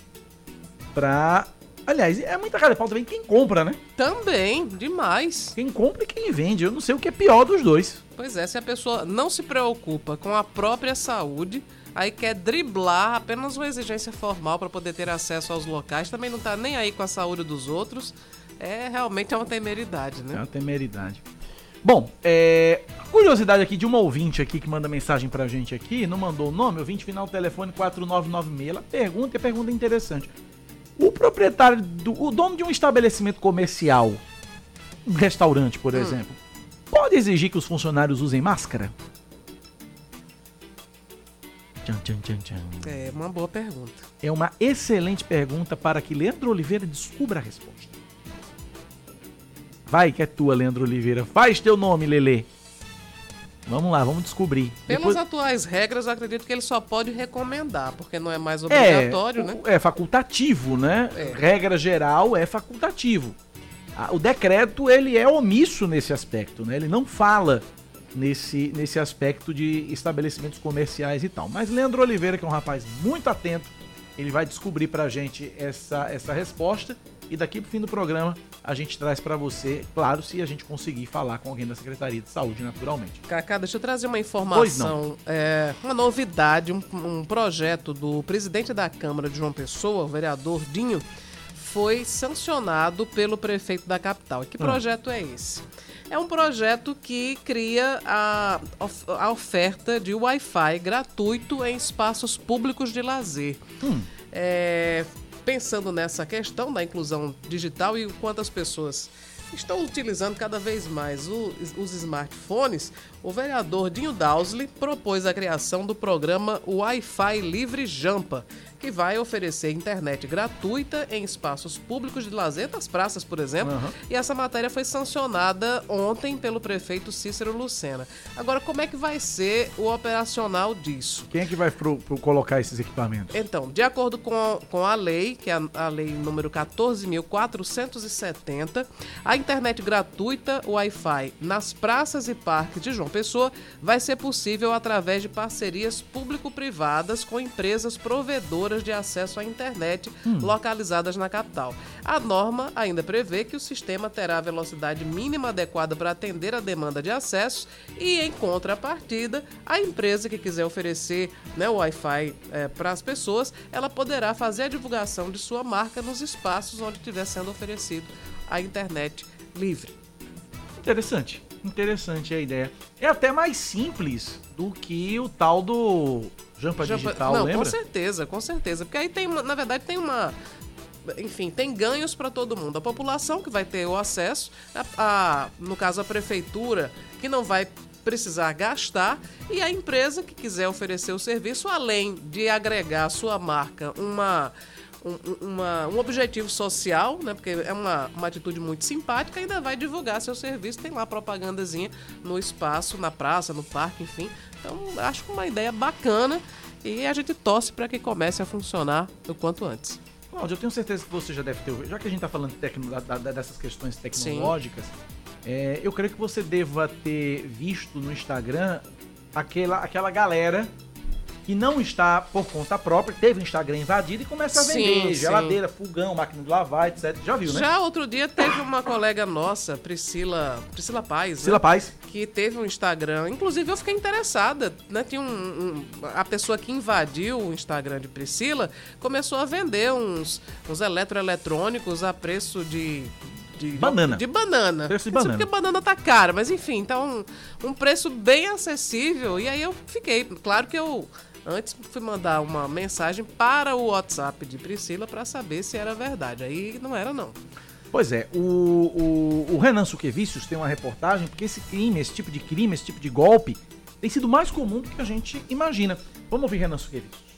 pra. Aliás, é muita cara de pau também quem compra, né? Também, demais. Quem compra e quem vende. Eu não sei o que é pior dos dois. Pois é, se a pessoa não se preocupa com a própria saúde, aí quer driblar apenas uma exigência formal para poder ter acesso aos locais, também não está nem aí com a saúde dos outros, é realmente é uma temeridade, né? É uma temeridade. Bom, é, curiosidade aqui de uma ouvinte aqui que manda mensagem pra gente aqui, não mandou o nome, ouvinte final telefone 4996, ela pergunta e pergunta interessante. O proprietário, do, o dono de um estabelecimento comercial, um restaurante, por hum. exemplo, pode exigir que os funcionários usem máscara? Tchan, tchan, tchan, tchan. É uma boa pergunta. É uma excelente pergunta para que Leandro Oliveira descubra a resposta. Vai que é tua, Leandro Oliveira. Faz teu nome, Lele. Vamos lá, vamos descobrir. Pelas Depois... atuais regras, acredito que ele só pode recomendar, porque não é mais obrigatório, é, né? É facultativo, né? É. Regra geral é facultativo. O decreto, ele é omisso nesse aspecto, né? Ele não fala nesse, nesse aspecto de estabelecimentos comerciais e tal. Mas Leandro Oliveira, que é um rapaz muito atento, ele vai descobrir pra gente essa, essa resposta e daqui pro fim do programa a gente traz para você, claro, se a gente conseguir falar com alguém da Secretaria de Saúde, naturalmente. Cacá, deixa eu trazer uma informação, é, uma novidade, um, um projeto do presidente da Câmara de João Pessoa, o vereador Dinho, foi sancionado pelo prefeito da capital. E que ah. projeto é esse? É um projeto que cria a, a oferta de Wi-Fi gratuito em espaços públicos de lazer. Hum. É, pensando nessa questão da inclusão digital e quantas pessoas estão utilizando cada vez mais o, os smartphones, o vereador Dinho Dowsley propôs a criação do programa Wi-Fi Livre Jampa, que vai oferecer internet gratuita em espaços públicos de lazer, nas praças, por exemplo. Aham. E essa matéria foi sancionada ontem pelo prefeito Cícero Lucena. Agora, como é que vai ser o operacional disso? Quem é que vai pro, pro colocar esses equipamentos? Então, de acordo com, com a lei, que é a, a lei número 14.470, a internet gratuita Wi-Fi nas praças e parques de João Pessoa vai ser possível através de parcerias público-privadas com empresas provedoras de acesso à internet localizadas na capital. A norma ainda prevê que o sistema terá a velocidade mínima adequada para atender a demanda de acesso e, em contrapartida, a empresa que quiser oferecer né, o Wi-Fi para as pessoas, ela poderá fazer a divulgação de sua marca nos espaços onde estiver sendo oferecido a internet livre. Interessante. Interessante a ideia. É até mais simples do que o tal do Jampa Já- Digital, Não, lembra? com certeza, com certeza. Porque aí tem, uma- na verdade, tem uma. Enfim, tem ganhos para todo mundo. A população que vai ter o acesso, a, a- no caso a prefeitura, que não vai precisar gastar, e a empresa que quiser oferecer o serviço, além de agregar à sua marca uma. um- uma- um objetivo social, né? Porque é uma, uma atitude muito simpática, ainda vai divulgar seu serviço, tem lá propagandazinha no espaço, na praça, no parque, enfim. Então, acho uma ideia bacana e a gente torce para que comece a funcionar o quanto antes. Cláudio, eu tenho certeza que você já deve ter ouvido. Já que a gente tá falando de tecno- da- da- dessas questões tecnológicas, é, eu creio que você deva ter visto no Instagram aquela, aquela galera que não está por conta própria, teve o Instagram invadido e começa a Sim, vender sim. geladeira, fogão, máquina de lavar, etc. Já viu, né? Já outro dia teve uma colega nossa, Priscila, Priscila Paz, Priscila né? Paz. que teve um Instagram. Inclusive eu fiquei interessada, né? Tinha um, um- a pessoa que invadiu o Instagram de Priscila começou a vender uns, uns eletroeletrônicos a preço de de Banana. De banana. Preço de banana. Porque banana tá cara, mas enfim, então um, um preço bem acessível. E aí eu fiquei, claro que eu antes fui mandar uma mensagem para o WhatsApp de Priscila para saber se era verdade. Aí não era não. Pois é, o, o, o Renan Suquevicius tem uma reportagem, porque esse crime, esse tipo de crime, esse tipo de golpe, tem sido mais comum do que a gente imagina. Vamos ouvir Renan Suquevicius.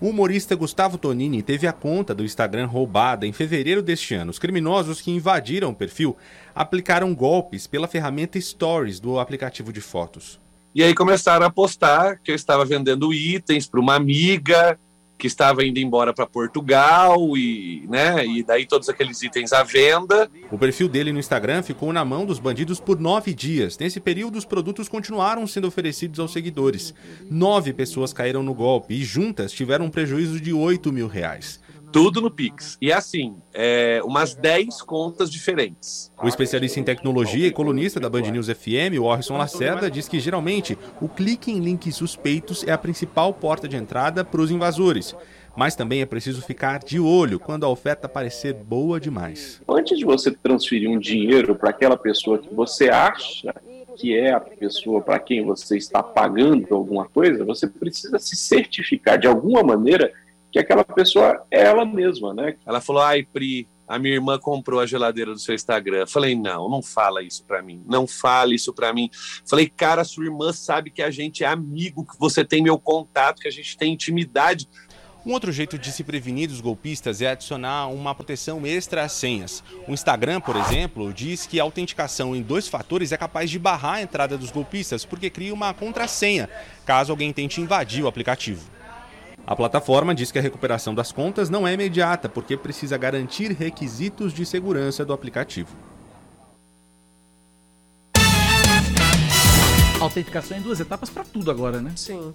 O humorista Gustavo Tonini teve a conta do Instagram roubada em fevereiro deste ano. Os criminosos que invadiram o perfil aplicaram golpes pela ferramenta Stories do aplicativo de fotos. E aí começaram a postar que eu estava vendendo itens para uma amiga que estava indo embora para Portugal e, né, e daí todos aqueles itens à venda. O perfil dele no Instagram ficou na mão dos bandidos por nove dias. Nesse período, os produtos continuaram sendo oferecidos aos seguidores. Nove pessoas caíram no golpe e juntas tiveram um prejuízo de 8 mil reais. Tudo no Pix. E assim, é, umas 10 contas diferentes. O especialista em tecnologia e colunista da Band News FM, o Orson Lacerda, diz que geralmente o clique em links suspeitos é a principal porta de entrada para os invasores. Mas também é preciso ficar de olho quando a oferta parecer boa demais. Antes de você transferir um dinheiro para aquela pessoa que você acha que é a pessoa para quem você está pagando alguma coisa, você precisa se certificar de alguma maneira que aquela pessoa é ela mesma, né? Ela falou: ai, Pri, a minha irmã comprou a geladeira do seu Instagram. Falei: não, não fala isso pra mim. Não fale isso pra mim. Falei: cara, sua irmã sabe que a gente é amigo, que você tem meu contato, que a gente tem intimidade. Um outro jeito de se prevenir dos golpistas é adicionar uma proteção extra às senhas. O Instagram, por exemplo, diz que a autenticação em dois fatores é capaz de barrar a entrada dos golpistas porque cria uma contrassenha caso alguém tente invadir o aplicativo. A plataforma diz que a recuperação das contas não é imediata porque precisa garantir requisitos de segurança do aplicativo. Autenticação em duas etapas para tudo agora, né? Sim.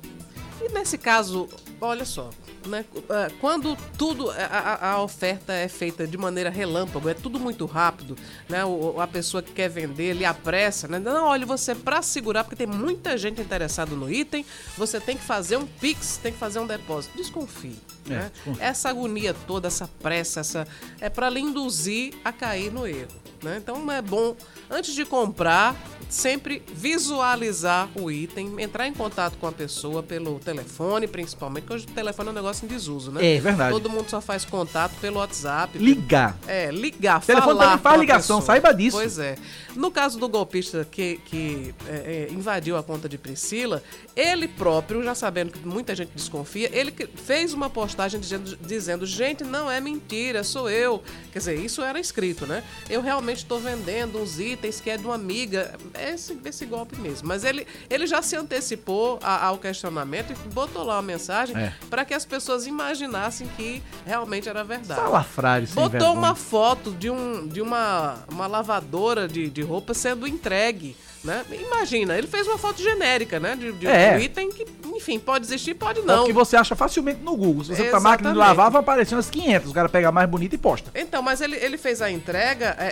E nesse caso, olha só, né? é, Quando tudo, a, a- a oferta é feita de maneira relâmpago, é tudo muito rápido, né? O- a pessoa que quer vender, ele apressa, né? Não, olha, você para segurar, porque tem muita gente interessada no item, você tem que fazer um Pix, tem que fazer um depósito. Desconfie. É, né? Essa agonia toda, essa pressa, essa é para lhe induzir a cair no erro. Né? Então é bom, antes de comprar, sempre visualizar o item, entrar em contato com a pessoa pelo telefone, principalmente, porque hoje o telefone é um negócio em desuso, né? É verdade. Todo mundo só faz contato pelo WhatsApp. Ligar. É, ligar, O telefone falar também faz ligação, pessoa. saiba disso. Pois é. No caso do golpista que, que é, é, invadiu a conta de Priscila, ele próprio, já sabendo que muita gente desconfia, ele fez uma postagem dizendo, dizendo gente, não é mentira, sou eu. Quer dizer, isso era escrito, né? Eu realmente estou vendendo uns itens que é de uma amiga. É esse, esse golpe mesmo. Mas ele, ele já se antecipou a- ao questionamento e botou lá uma mensagem É. para que as pessoas imaginassem que realmente era verdade. Salafrário, sem Botou vergonha. uma foto de, um, de uma, uma lavadora de, de roupa sendo entregue. Né? Imagina, ele fez uma foto genérica, né? De, de É. um item que, enfim, pode existir, pode Não. não. que você acha facilmente no Google. Se você botar máquina de lavar, vai aparecer umas 500. O cara pega a mais bonita e posta. Então, mas ele, ele fez a entrega, é,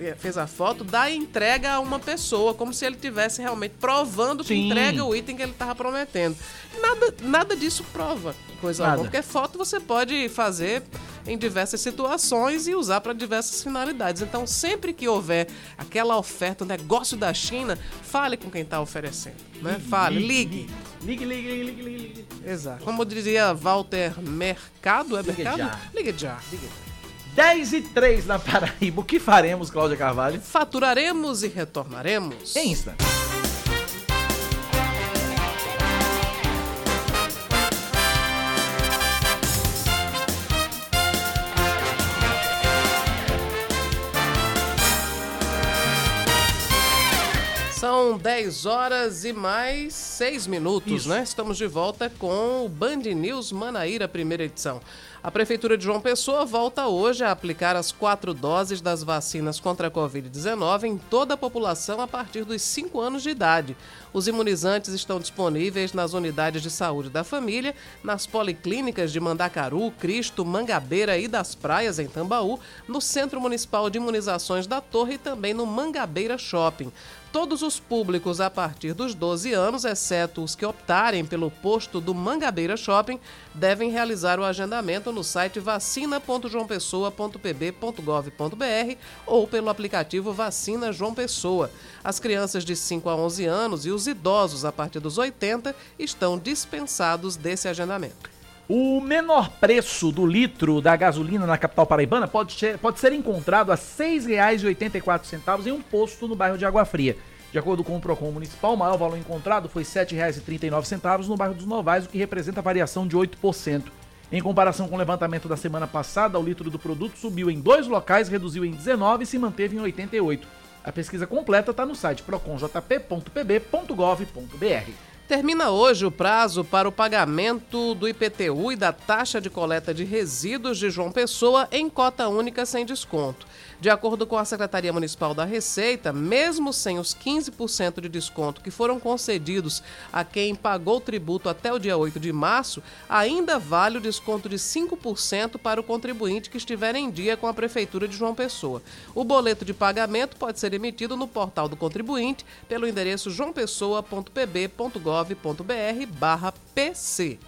é, é, fez a foto da entrega a uma pessoa, como se ele tivesse realmente provando que Sim. entrega o item que ele estava prometendo. Nada, nada disso prova coisa Nada. alguma, porque foto você pode fazer em diversas situações e usar para diversas finalidades. Então, sempre que houver aquela oferta, o negócio da China, fale com quem está oferecendo. Né? Fale, ligue. Ligue, ligue, ligue, ligue, ligue. ligue. Exato. Como diria Walter Mercado, é Ligue Mercado? já. Ligue já. Ligue. 10 e 3 na Paraíba. O que faremos, Cláudia Carvalho? Faturaremos e retornaremos. Em instante. São 10 horas e mais 6 minutos, né? Estamos de volta com o Band News Manaíra, primeira edição. A Prefeitura de João Pessoa volta hoje a aplicar as quatro doses das vacinas contra a Covid-19 em toda a população a partir dos 5 anos de idade. Os imunizantes estão disponíveis nas unidades de saúde da família, nas policlínicas de Mandacaru, Cristo, Mangabeira e das Praias, em Tambaú, no Centro Municipal de Imunizações da Torre e também no Mangabeira Shopping. Todos os públicos a partir dos 12 anos, exceto os que optarem pelo posto do Mangabeira Shopping, devem realizar o agendamento no site vacina.joaopessoa.pb.gov.br ou pelo aplicativo Vacina João Pessoa. As crianças de 5 a 11 anos e os idosos a partir dos 80 estão dispensados desse agendamento. O menor preço do litro da gasolina na capital paraibana pode ser, pode ser encontrado a R$ 6,84 em um posto no bairro de Água Fria. De acordo com o PROCON Municipal, o maior valor encontrado foi R$ 7,39 no bairro dos Novais, o que representa variação de 8%. Em comparação com o levantamento da semana passada, o litro do produto subiu em dois locais, reduziu em 19 e se manteve em 88. A pesquisa completa está no site proconjp.pb.gov.br. Termina hoje o prazo para o pagamento do IPTU e da taxa de coleta de resíduos de João Pessoa em cota única sem desconto. De acordo com a Secretaria Municipal da Receita, mesmo sem os 15% de desconto que foram concedidos a quem pagou o tributo até o dia 8 de março, ainda vale o desconto de 5% para o contribuinte que estiver em dia com a Prefeitura de João Pessoa. O boleto de pagamento pode ser emitido no portal do contribuinte pelo endereço joaopessoa.pb.gov.br barra PC.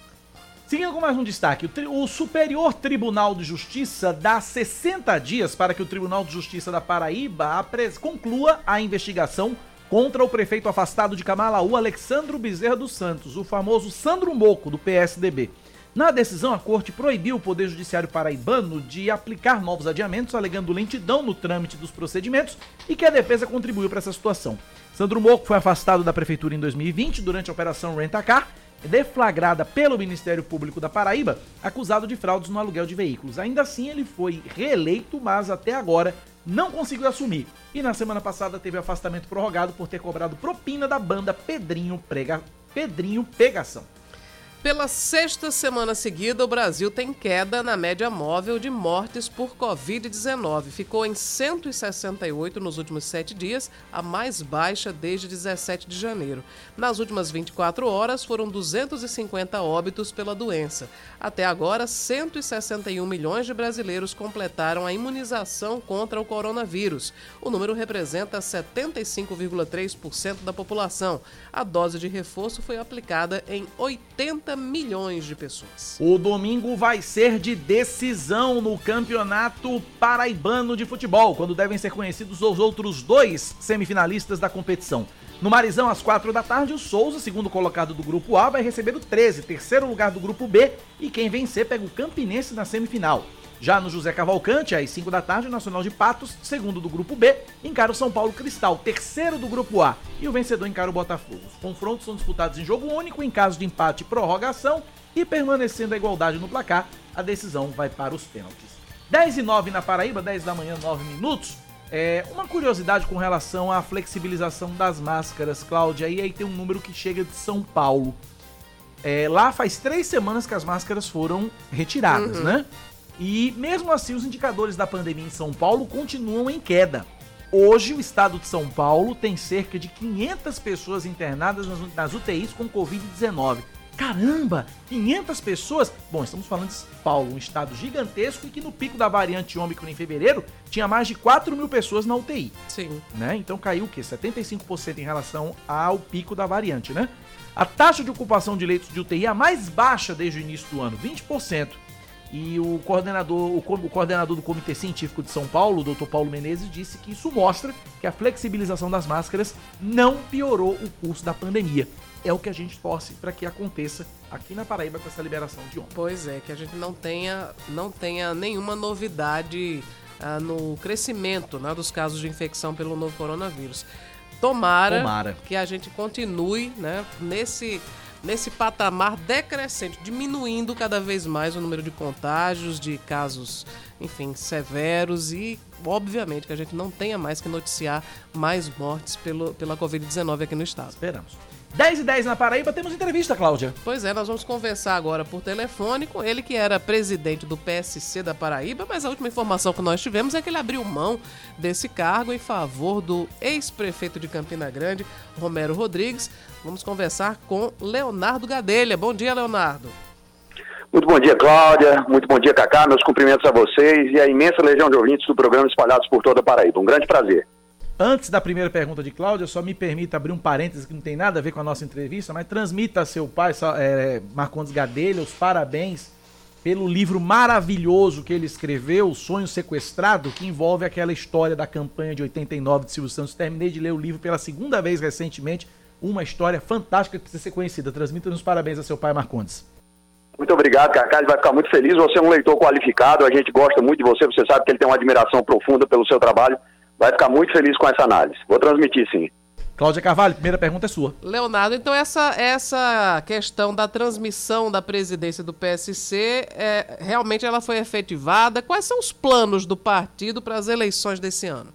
Seguindo com mais um destaque, o, o Superior Tribunal de Justiça dá 60 dias para que o Tribunal de Justiça da Paraíba conclua a investigação contra o prefeito afastado de Camalaú, Alexandro Bezerra dos Santos, o famoso Sandro Moco, do PSDB. Na decisão, a corte proibiu o Poder Judiciário paraibano de aplicar novos adiamentos, alegando lentidão no trâmite dos procedimentos e que a defesa contribuiu para essa situação. Sandro Moco foi afastado da prefeitura em 2020 durante a Operação Rent-A-Car, deflagrada pelo Ministério Público da Paraíba, acusado de fraudes no aluguel de veículos. Ainda assim, ele foi reeleito, mas até agora não conseguiu assumir. E na semana passada teve afastamento prorrogado por ter cobrado propina da banda Pedrinho, Prega... Pedrinho Pegação. Pela sexta semana seguida, o Brasil tem queda na média móvel de mortes por Covid-19. Ficou em 168 nos últimos sete dias, a mais baixa desde 17 de janeiro. Nas últimas 24 horas, foram 250 óbitos pela doença. Até agora, 161 milhões de brasileiros completaram a imunização contra o coronavírus. O número representa 75,3% da população. A dose de reforço foi aplicada em 80 milhões de pessoas. O domingo vai ser de decisão no Campeonato Paraibano de Futebol, quando devem ser conhecidos os outros dois semifinalistas da competição. No Marizão, às quatro da tarde, o Souza, segundo colocado do grupo A, vai receber o 13, terceiro lugar do grupo B, e quem vencer pega o Campinense na semifinal. Já no José Cavalcante, às 5 da tarde, o Nacional de Patos, segundo do grupo B, encara o São Paulo Cristal, terceiro do grupo A, e o vencedor encara o Botafogo. Os confrontos são disputados em jogo único, em caso de empate e prorrogação, e permanecendo a igualdade no placar, a decisão vai para os pênaltis. 10 e 9 na Paraíba, 10 da manhã, 9 minutos. É, uma curiosidade com relação à flexibilização das máscaras, Cláudia, e aí tem um número que chega de São Paulo. É, lá faz três semanas que as máscaras foram retiradas, Uhum. né? E mesmo assim, os indicadores da pandemia em São Paulo continuam em queda. Hoje, o estado de São Paulo tem cerca de 500 pessoas internadas nas, UTIs com Covid-19. Caramba! 500 pessoas? Bom, estamos falando de São Paulo, um estado gigantesco e que no pico da variante Ômicron em fevereiro tinha mais de 4 mil pessoas na UTI. Sim. Né? Então caiu o quê? 75% em relação ao pico da variante, né? A taxa de ocupação de leitos de UTI é a mais baixa desde o início do ano, 20%. E o coordenador, o, o coordenador do Comitê Científico de São Paulo, o Dr. Paulo Menezes, disse que isso mostra que a flexibilização das máscaras não piorou o curso da pandemia. É o que a gente torce para que aconteça aqui na Paraíba com essa liberação de ontem. Pois é, que a gente não tenha, não tenha nenhuma novidade ah, no crescimento né, dos casos de infecção pelo novo coronavírus. Tomara, Tomara. que a gente continue né, nesse, nesse patamar decrescente, diminuindo cada vez mais o número de contágios, de casos, enfim, severos e, obviamente, que a gente não tenha mais que noticiar mais mortes pelo, pela Covid-19 aqui no estado. Esperamos. 10 e 10 na Paraíba, temos entrevista, Cláudia. Pois é, nós vamos conversar agora por telefone com ele, que era presidente do PSC da Paraíba, mas a última informação que nós tivemos é que ele abriu mão desse cargo em favor do ex-prefeito de Campina Grande, Romero Rodrigues. Vamos conversar com Leonardo Gadelha. Bom dia, Leonardo. Muito bom dia, Cláudia. Muito bom dia, Cacá. Meus cumprimentos a vocês e a imensa legião de ouvintes do programa espalhados por toda a Paraíba. Um grande prazer. Antes da primeira pergunta de Cláudia, só me permita abrir um parênteses que não tem nada a ver com a nossa entrevista, mas transmita a seu pai, é, Marcondes Gadelha, os parabéns pelo livro maravilhoso que ele escreveu, O Sonho Sequestrado, que envolve aquela história da campanha de 89 de Silvio Santos. Terminei de ler o livro pela segunda vez recentemente, uma história fantástica que precisa ser conhecida. Transmita-nos parabéns a seu pai, Marcondes. Muito obrigado. Ele vai ficar muito feliz. Você é um leitor qualificado. A gente gosta muito de você. Você sabe que ele tem uma admiração profunda pelo seu trabalho. Vai ficar muito feliz com essa análise. Vou transmitir, sim. Cláudia Carvalho, primeira pergunta é sua. Leonardo, então essa, essa questão da transmissão da presidência do PSC, é, realmente ela foi efetivada? Quais são os planos do partido para as eleições desse ano?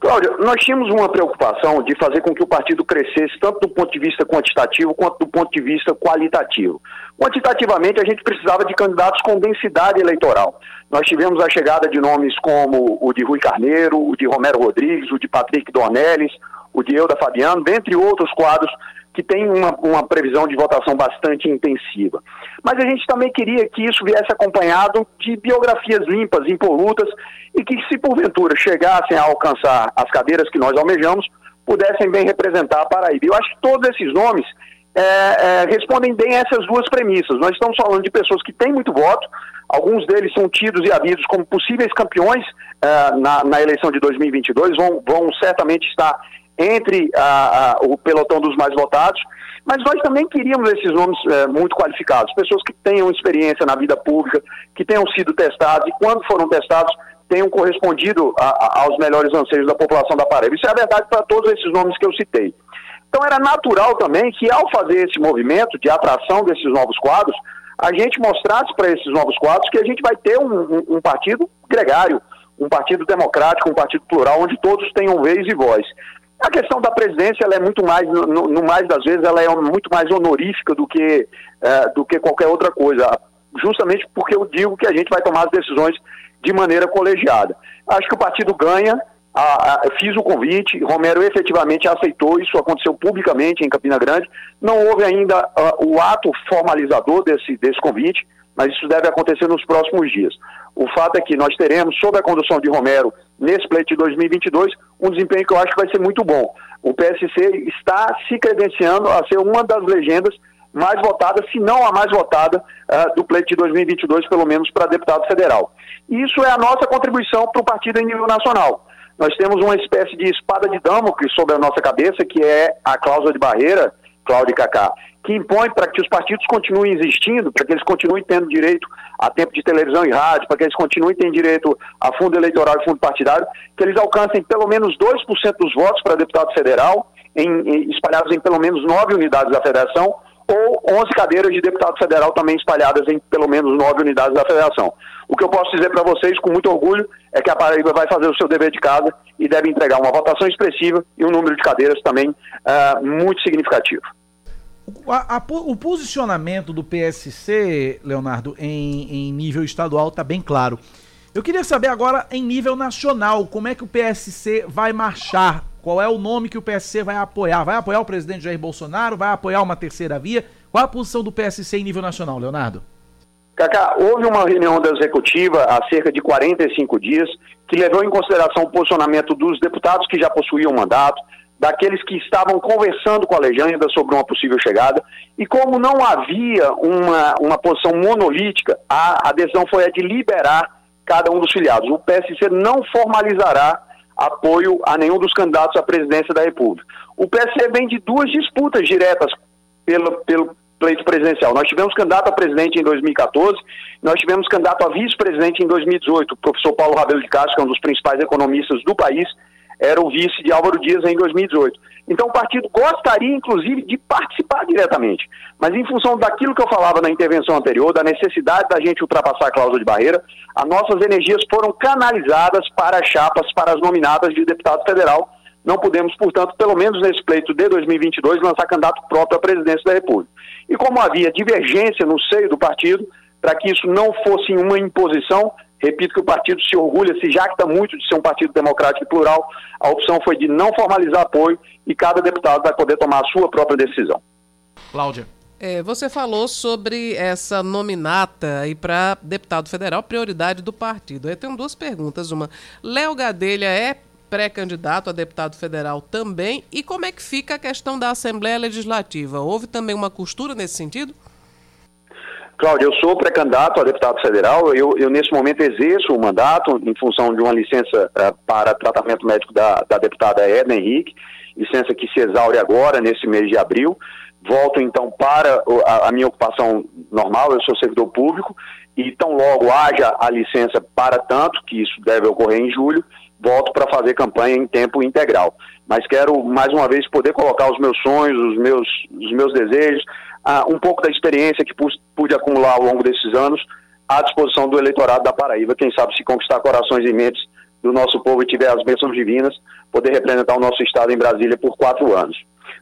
Cláudia, nós tínhamos uma preocupação de fazer com que o partido crescesse tanto do ponto de vista quantitativo quanto do ponto de vista qualitativo. Quantitativamente, a gente precisava de candidatos com densidade eleitoral. Nós tivemos a chegada de nomes como o de Rui Carneiro, o de Romero Rodrigues, o de Patrick Dornelles, o de Euda Fabiano, dentre outros quadros que têm uma, uma previsão de votação bastante intensiva. Mas a gente também queria que isso viesse acompanhado de biografias limpas, impolutas, e que, se porventura chegassem a alcançar as cadeiras que nós almejamos, pudessem bem representar a Paraíba. Eu acho que todos esses nomes é, é, respondem bem a essas duas premissas. Nós estamos falando de pessoas que têm muito voto, alguns deles são tidos e havidos como possíveis campeões é, na, na eleição de 2022, vão, vão certamente estar entre a, a, o pelotão dos mais votados, mas nós também queríamos esses nomes é, muito qualificados, pessoas que tenham experiência na vida pública, que tenham sido testados e, quando foram testados, tenham correspondido a, aos melhores anseios da população da Paraíba. Isso é a verdade para todos esses nomes que eu citei. Então era natural também que, ao fazer esse movimento de atração desses novos quadros, a gente mostrasse para esses novos quadros que a gente vai ter um, um, um partido gregário, um partido democrático, um partido plural, onde todos tenham vez e voz. A questão da presidência ela é muito mais, no, no mais das vezes, ela é muito mais honorífica do que, é, do que qualquer outra coisa, justamente porque eu digo que a gente vai tomar as decisões de maneira colegiada. Acho que o partido ganha, a, a, fiz o convite, Romero efetivamente aceitou, isso aconteceu publicamente em Campina Grande, não houve ainda uh, o ato formalizador desse, desse convite, mas isso deve acontecer nos próximos dias. O fato é que nós teremos, sob a condução de Romero, nesse pleito de 2022, um desempenho que eu acho que vai ser muito bom. O PSC está se credenciando a ser uma das legendas mais votada, se não a mais votada uh, do pleito de 2022, pelo menos para deputado federal. Isso é a nossa contribuição para o partido em nível nacional. Nós temos uma espécie de espada de Damocles sobre a nossa cabeça, que é a cláusula de barreira, Cláudio e Cacá, que impõe para que os partidos continuem existindo, para que eles continuem tendo direito a tempo de televisão e rádio, para que eles continuem tendo direito a fundo eleitoral e fundo partidário, que eles alcancem pelo menos 2% dos votos para deputado federal, em, em, espalhados em pelo menos nove unidades da federação, ou 11 cadeiras de deputado federal também espalhadas em pelo menos nove unidades da federação. O que eu posso dizer para vocês com muito orgulho é que a Paraíba vai fazer o seu dever de casa e deve entregar uma votação expressiva e um número de cadeiras também uh, muito significativo. A, a, o posicionamento do PSC, Leonardo, em, em nível estadual está bem claro. Eu queria saber agora, em nível nacional, como é que o PSC vai marchar? Qual é o nome que o PSC vai apoiar? Vai apoiar o presidente Jair Bolsonaro? Vai apoiar uma terceira via? Qual a posição do PSC em nível nacional, Leonardo? Cacá, houve uma reunião da executiva há cerca de 45 dias que levou em consideração o posicionamento dos deputados que já possuíam mandato, daqueles que estavam conversando com a legenda sobre uma possível chegada, e como não havia uma, uma posição monolítica, a, a decisão foi a de liberar cada um dos filiados. O PSC não formalizará apoio a nenhum dos candidatos à presidência da República. O PSC vem de duas disputas diretas pelo, pelo pleito presidencial. Nós tivemos candidato a presidente em 2014, nós tivemos candidato a vice-presidente em 2018. O professor Paulo Rabelo de Castro, que é um dos principais economistas do país, era o vice de Álvaro Dias em 2018. Então o partido gostaria, inclusive, de participar diretamente. Mas em função daquilo que eu falava na intervenção anterior, da necessidade da gente ultrapassar a cláusula de barreira, as nossas energias foram canalizadas para as chapas, para as nominadas de deputado federal. Não podemos, portanto, pelo menos nesse pleito de 2022, lançar candidato próprio à presidência da República. E como havia divergência no seio do partido, para que isso não fosse uma imposição, Repito que o partido se orgulha, se jacta muito de ser um partido democrático e plural. A opção foi de não formalizar apoio e cada deputado vai poder tomar a sua própria decisão. Cláudia. É, você falou sobre essa nominata aí para deputado federal, prioridade do partido. Eu tenho duas perguntas. Uma, Léo Gadelha é pré-candidato a deputado federal também? E como é que fica a questão da Assembleia Legislativa? Houve também uma costura nesse sentido? Cláudio, eu sou pré-candidato a deputado federal, eu, eu, nesse momento exerço o mandato em função de uma licença uh, para tratamento médico da, da deputada Edna Henrique, licença que se exaure agora, nesse mês de abril. Volto então para a, a minha ocupação normal, eu sou servidor público, e tão logo haja a licença para tanto, que isso deve ocorrer em julho, volto para fazer campanha em tempo integral. Mas quero, mais uma vez, poder colocar os meus sonhos, os meus, os meus desejos, ah, um pouco da experiência que pude acumular ao longo desses anos à disposição do eleitorado da Paraíba, quem sabe se conquistar corações e mentes do nosso povo e tiver as bênçãos divinas, poder representar o nosso estado em Brasília por quatro anos.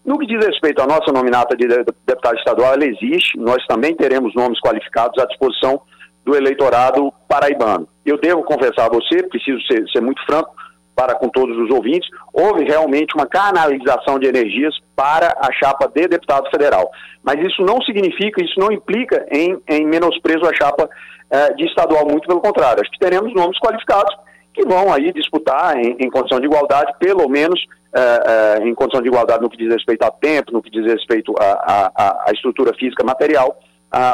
No que diz respeito à nossa nominata de deputado estadual, ela existe, nós também teremos nomes qualificados à disposição do eleitorado paraibano. Eu devo confessar a você, preciso ser, ser muito franco, para com todos os ouvintes, houve realmente uma canalização de energias para a chapa de deputado federal. Mas isso não significa, isso não implica em, em menosprezo à chapa eh, de estadual, muito pelo contrário. Acho que teremos nomes qualificados que vão aí disputar em, em condição de igualdade, pelo menos eh, eh, em condição de igualdade no que diz respeito a tempo, no que diz respeito à estrutura física material,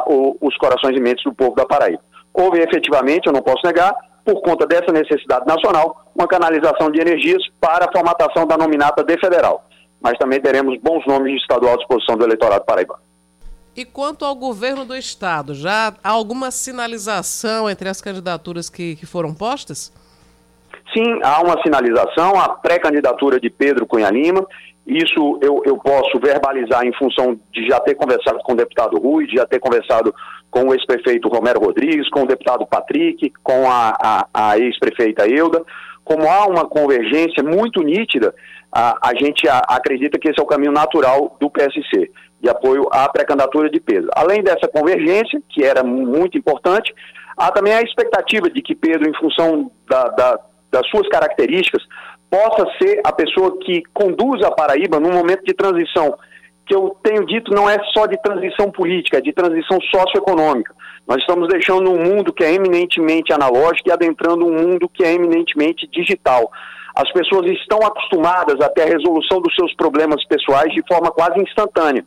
o, os corações e mentes do povo da Paraíba. Houve efetivamente, eu não posso negar, por conta dessa necessidade nacional, uma canalização de energias para a formatação da nominata de federal. Mas também teremos bons nomes de estadual à disposição do eleitorado paraibano. E quanto ao governo do estado, já há alguma sinalização entre as candidaturas que, que foram postas? Sim, há uma sinalização, a pré-candidatura de Pedro Cunha Lima. Isso eu, eu posso verbalizar em função de já ter conversado com o deputado Rui, de já ter conversado com o ex-prefeito Romero Rodrigues, com o deputado Patrick, com a, a, a ex-prefeita Euda. Como há uma convergência muito nítida, a, a gente a, acredita que esse é o caminho natural do PSC, de apoio à pré-candidatura de Pedro. Além dessa convergência, que era muito importante, há também a expectativa de que Pedro, em função da, da, das suas características, possa ser a pessoa que conduza a Paraíba num momento de transição que eu tenho dito não é só de transição política, é de transição socioeconômica. Nós estamos deixando um mundo que é eminentemente analógico e adentrando um mundo que é eminentemente digital. As pessoas estão acostumadas a ter a resolução dos seus problemas pessoais de forma quase instantânea.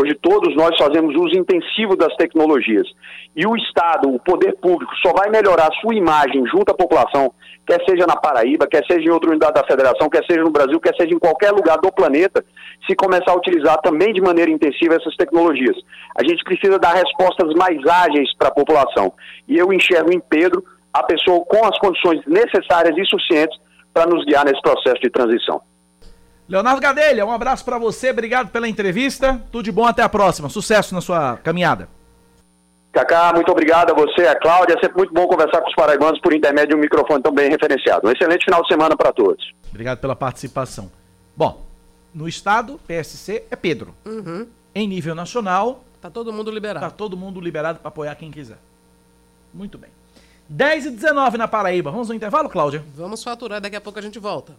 Hoje todos nós fazemos uso intensivo das tecnologias. E o Estado, o poder público, só vai melhorar a sua imagem junto à população, quer seja na Paraíba, quer seja em outra unidade da federação, quer seja no Brasil, quer seja em qualquer lugar do planeta, se começar a utilizar também de maneira intensiva essas tecnologias. A gente precisa dar respostas mais ágeis para a população. E eu enxergo em Pedro a pessoa com as condições necessárias e suficientes para nos guiar nesse processo de transição. Leonardo Gadelha, um abraço para você, obrigado pela entrevista. Tudo de bom, até a próxima. Sucesso na sua caminhada. Cacá, muito obrigado a você, a Cláudia. É sempre muito bom conversar com os paraibanos por intermédio de um microfone tão bem referenciado. Um excelente final de semana para todos. Obrigado pela participação. Bom, no estado, PSC é Pedro. Uhum. Em nível nacional. Tá todo mundo liberado. Tá todo mundo liberado para apoiar quem quiser. Muito bem. 10 e 19 na Paraíba. Vamos no intervalo, Cláudia? Vamos faturar, daqui a pouco a gente volta.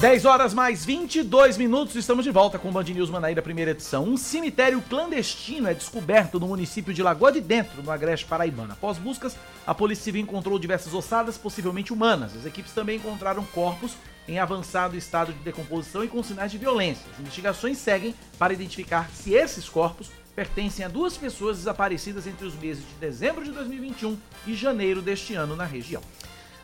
10 horas mais 22 minutos, estamos de volta com o Band News Manaíra, primeira edição. Um cemitério clandestino é descoberto no município de Lagoa de Dentro, no Agreste Paraibana. Após buscas, a Polícia Civil encontrou diversas ossadas, possivelmente humanas. As equipes também encontraram corpos em avançado estado de decomposição e com sinais de violência. As investigações seguem para identificar se esses corpos pertencem a duas pessoas desaparecidas entre os meses de dezembro de 2021 e janeiro deste ano na região.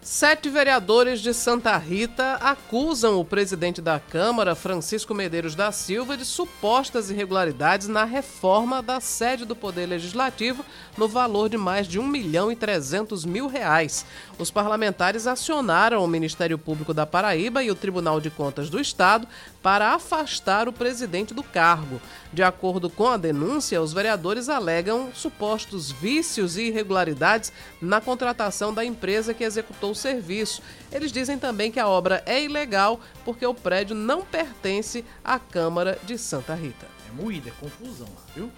Sete vereadores de Santa Rita acusam o presidente da Câmara, Francisco Medeiros da Silva, de supostas irregularidades na reforma da sede do Poder Legislativo no valor de mais de 1 milhão e 300 mil reais. Os parlamentares acionaram o Ministério Público da Paraíba e o Tribunal de Contas do Estado para afastar o presidente do cargo. De acordo com a denúncia, os vereadores alegam supostos vícios e irregularidades na contratação da empresa que executou o serviço. Eles dizem também que a obra é ilegal porque o prédio não pertence à Câmara de Santa Rita. É moída, é confusão lá, viu?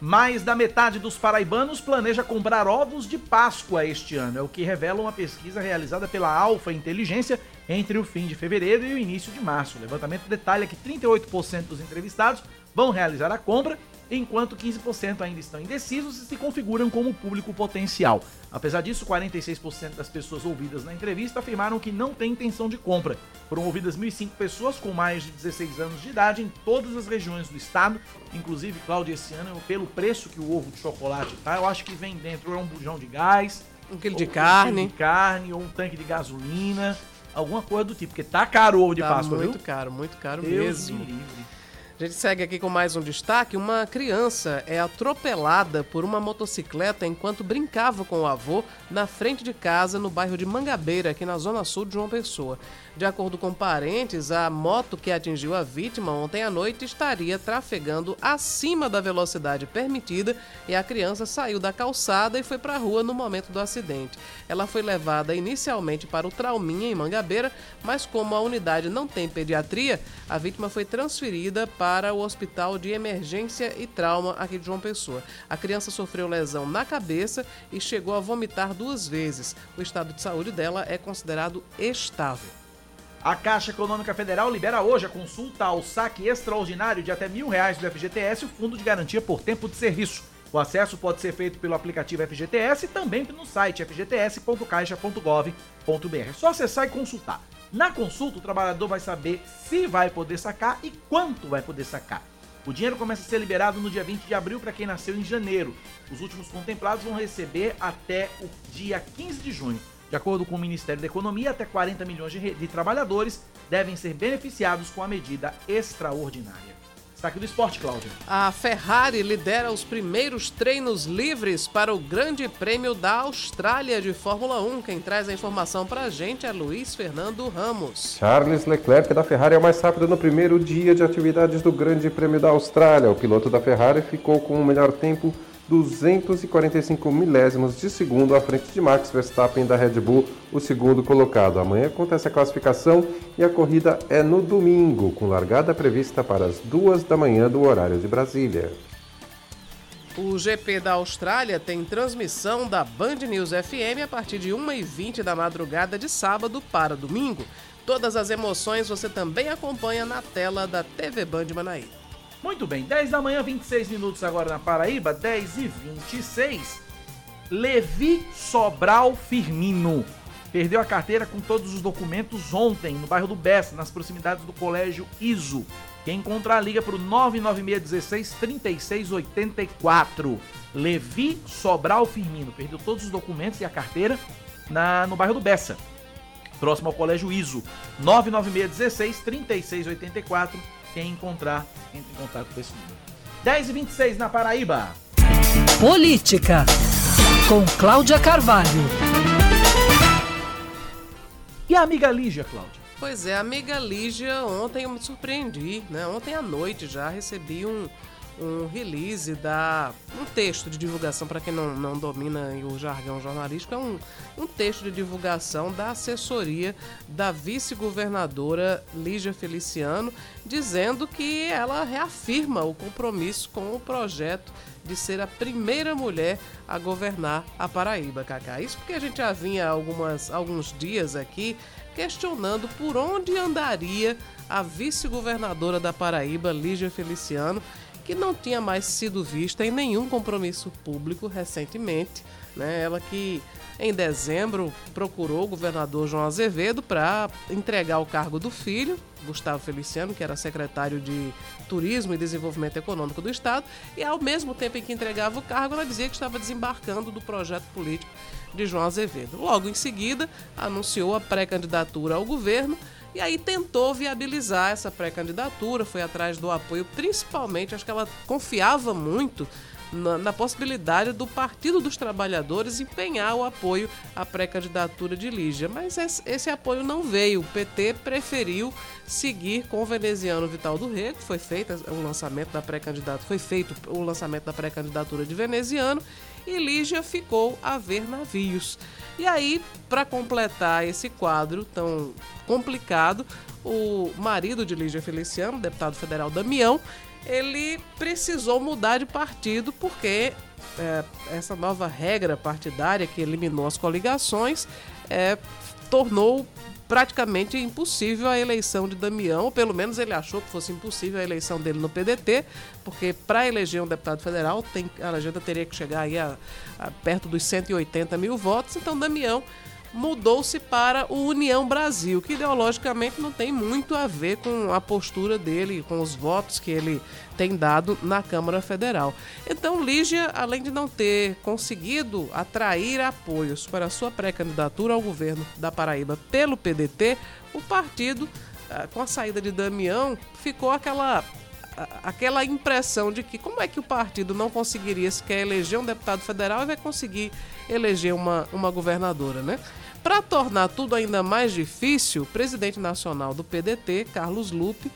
Mais da metade dos paraibanos planeja comprar ovos de Páscoa este ano. É o que revela uma pesquisa realizada pela Alfa Inteligência entre o fim de fevereiro e o início de março. O levantamento detalha que 38% dos entrevistados vão realizar a compra, enquanto 15% ainda estão indecisos e se configuram como público potencial. Apesar disso, 46% das pessoas ouvidas na entrevista afirmaram que não têm intenção de compra. Foram ouvidas 1.005 pessoas com mais de 16 anos de idade em todas as regiões do estado, inclusive, Cláudia, esse ano, pelo preço que o ovo de chocolate tá, eu acho que vem dentro é um bujão de gás, um quilo de carne, um quilo de carne ou um tanque de gasolina alguma coisa do tipo, porque tá caro o ovo de tá Páscoa, muito viu? caro, muito caro Deus mesmo. Me livre. A gente segue aqui com mais um destaque. Uma criança é atropelada por uma motocicleta enquanto brincava com o avô na frente de casa no bairro de Mangabeira, aqui na zona sul de João Pessoa. De acordo com parentes, a moto que atingiu a vítima ontem à noite estaria trafegando acima da velocidade permitida e a criança saiu da calçada e foi para a rua no momento do acidente. Ela foi levada inicialmente para o Trauminha, em Mangabeira, mas como a unidade não tem pediatria, a vítima foi transferida para o Hospital de Emergência e Trauma aqui de João Pessoa. A criança sofreu lesão na cabeça e chegou a vomitar duas vezes. O estado de saúde dela é considerado estável. A Caixa Econômica Federal libera hoje a consulta ao saque extraordinário de até mil reais do FGTS, o Fundo de Garantia por Tempo de Serviço. O acesso pode ser feito pelo aplicativo FGTS e também no site fgts.caixa.gov.br. É só acessar e consultar. Na consulta, o trabalhador vai saber se vai poder sacar e quanto vai poder sacar. O dinheiro começa a ser liberado no dia 20 de abril para quem nasceu em janeiro. Os últimos contemplados vão receber até o dia 15 de junho. De acordo com o Ministério da Economia, até 40 milhões de, de trabalhadores devem ser beneficiados com a medida extraordinária. Destaque do esporte, Cláudia. A Ferrari lidera os primeiros treinos livres para o Grande Prêmio da Austrália de Fórmula 1. Quem traz a informação para a gente é Luiz Fernando Ramos. Charles Leclerc da Ferrari é o mais rápido no primeiro dia de atividades do Grande Prêmio da Austrália. O piloto da Ferrari ficou com o melhor tempo 245 milésimos de segundo à frente de Max Verstappen da Red Bull, o segundo colocado. Amanhã acontece a classificação e a corrida é no domingo, com largada prevista para as duas da manhã do horário de Brasília. O GP da Austrália tem transmissão da Band News FM a partir de 1h20 da madrugada de sábado para domingo. Todas as emoções você também acompanha na tela da TV Band Manaíra. Muito bem, 10 da manhã, 26 minutos agora na Paraíba, 10 e 26. Levi Sobral Firmino perdeu a carteira com todos os documentos ontem, no bairro do Bessa, nas proximidades do colégio ISO. Quem encontrar liga para o 996163684. Levi Sobral Firmino perdeu todos os documentos e a carteira na, no bairro do Bessa, próximo ao colégio ISO. 996163684. Quem encontrar, entre em contato com esse número. 10 e 26 na Paraíba. Política, com Cláudia Carvalho. E a amiga Lígia, Cláudia? Pois é, amiga Lígia, ontem eu me surpreendi, né? Ontem à noite já recebi um, um release da. um texto de divulgação, para quem não, não domina o jargão jornalístico, é um, um texto de divulgação da assessoria da vice-governadora Lígia Feliciano, dizendo que ela reafirma o compromisso com o projeto de ser a primeira mulher a governar a Paraíba, Cacá. Isso porque a gente já vinha algumas, alguns dias aqui questionando por onde andaria a vice-governadora da Paraíba, Lígia Feliciano, que não tinha mais sido vista em nenhum compromisso público recentemente. Né? Ela que em dezembro procurou o governador João Azevedo para entregar o cargo do filho, Gustavo Feliciano, que era secretário de Turismo e Desenvolvimento Econômico do Estado, e ao mesmo tempo em que entregava o cargo, ela dizia que estava desembarcando do projeto político de João Azevedo. Logo em seguida, anunciou a pré-candidatura ao governo e aí tentou viabilizar essa pré-candidatura, foi atrás do apoio, principalmente, acho que ela confiava muito na, na, possibilidade do Partido dos Trabalhadores empenhar o apoio à pré-candidatura de Lígia. Mas esse, esse, apoio não veio. O PT preferiu seguir com o veneziano Vital do Rego. Foi feito o lançamento da pré-candidatura, foi feito o lançamento da pré-candidatura de veneziano e Lígia ficou a ver navios. E aí, para completar esse quadro tão complicado, o marido de Lígia Feliciano, deputado federal Damião, ele precisou mudar de partido porque é, essa nova regra partidária que eliminou as coligações é, tornou praticamente impossível a eleição de Damião, ou pelo menos ele achou que fosse impossível a eleição dele no PDT, porque para eleger um deputado federal tem, a legenda teria que chegar aí a, a perto dos 180 mil votos, então Damião mudou-se para o União Brasil, que ideologicamente não tem muito a ver com a postura dele, com os votos que ele tem dado na Câmara Federal. Então, Lígia, além de não ter conseguido atrair apoios para sua pré-candidatura ao governo da Paraíba pelo PDT, o partido, ah, com a saída de Damião, ficou aquela aquela impressão de que como é que o partido não conseguiria sequer eleger um deputado federal e vai conseguir eleger uma, uma governadora, né? Para tornar tudo ainda mais difícil, o presidente nacional do PDT, Carlos Lupe,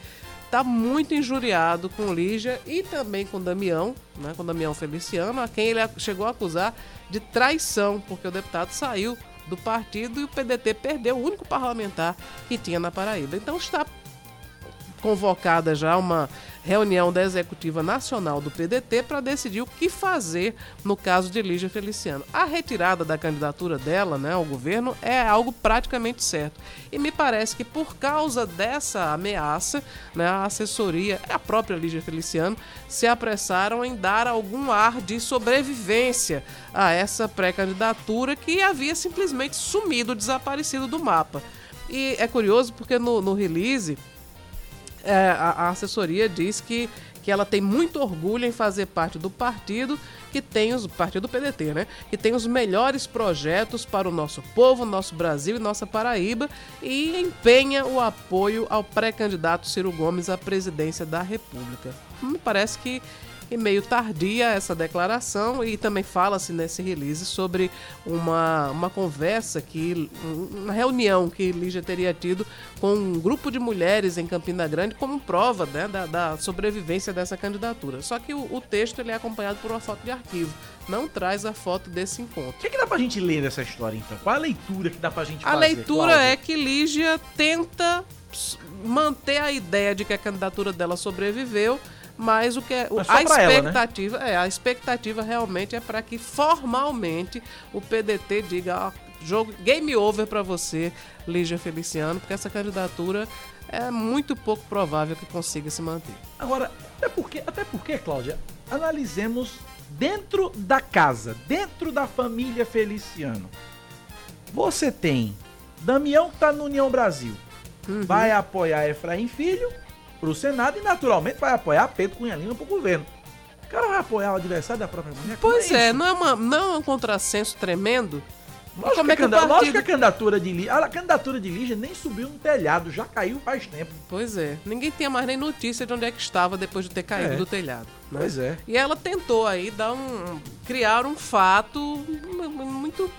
está muito injuriado com Lígia e também com Damião, né, com Damião Feliciano, a quem ele chegou a acusar de traição, porque o deputado saiu do partido e o PDT perdeu o único parlamentar que tinha na Paraíba. Então está convocada já uma reunião da Executiva Nacional do PDT para decidir o que fazer no caso de Lígia Feliciano. A retirada da candidatura dela né, ao governo é algo praticamente certo. E me parece que por causa dessa ameaça, né, a assessoria a própria Lígia Feliciano se apressaram em dar algum ar de sobrevivência a essa pré-candidatura que havia simplesmente sumido, desaparecido do mapa. E é curioso porque no, no release é, a, a, assessoria diz que, que ela tem muito orgulho em fazer parte do partido que tem os partido PDT, né? Que tem os melhores projetos para o nosso povo, nosso Brasil e nossa Paraíba e empenha o apoio ao pré-candidato Ciro Gomes à presidência da República. Me parece que e meio tardia essa declaração e também fala-se nesse release sobre uma, uma conversa que uma reunião que Lígia teria tido com um grupo de mulheres em Campina Grande como prova né, da, da sobrevivência dessa candidatura. Só que o, o, texto ele é acompanhado por uma foto de arquivo, não traz a foto desse encontro. O que, é que dá pra gente ler nessa história então? Qual a leitura que dá pra gente a fazer? A leitura Cláudia? é que Lígia tenta manter a ideia de que a candidatura dela sobreviveu mas o que é, Mas a pra ela, né? expectativa é a expectativa realmente é para que formalmente o PDT diga ó, jogo game over para você, Lígia Feliciano, porque essa candidatura é muito pouco provável que consiga se manter. Agora, até porque, até porque, Cláudia, analisemos dentro da casa, dentro da família Feliciano. Você tem Damião que tá no União Brasil. Uhum. Vai apoiar Efraim Filho pro Senado e naturalmente vai apoiar Pedro Cunha Lima pro governo. O cara vai apoiar o adversário da própria mulher? Pois é, isso? não é, uma, não é um contrassenso tremendo? Lógico, Como que é que a o canda- lógico partido- que a candidatura de Lígia. A candidatura de Lígia nem subiu no telhado, já caiu faz tempo. Pois é, ninguém tinha mais nem notícia de onde é que estava depois de ter caído É. do telhado. né? Pois é. E ela tentou aí dar um. criar um fato mu- muito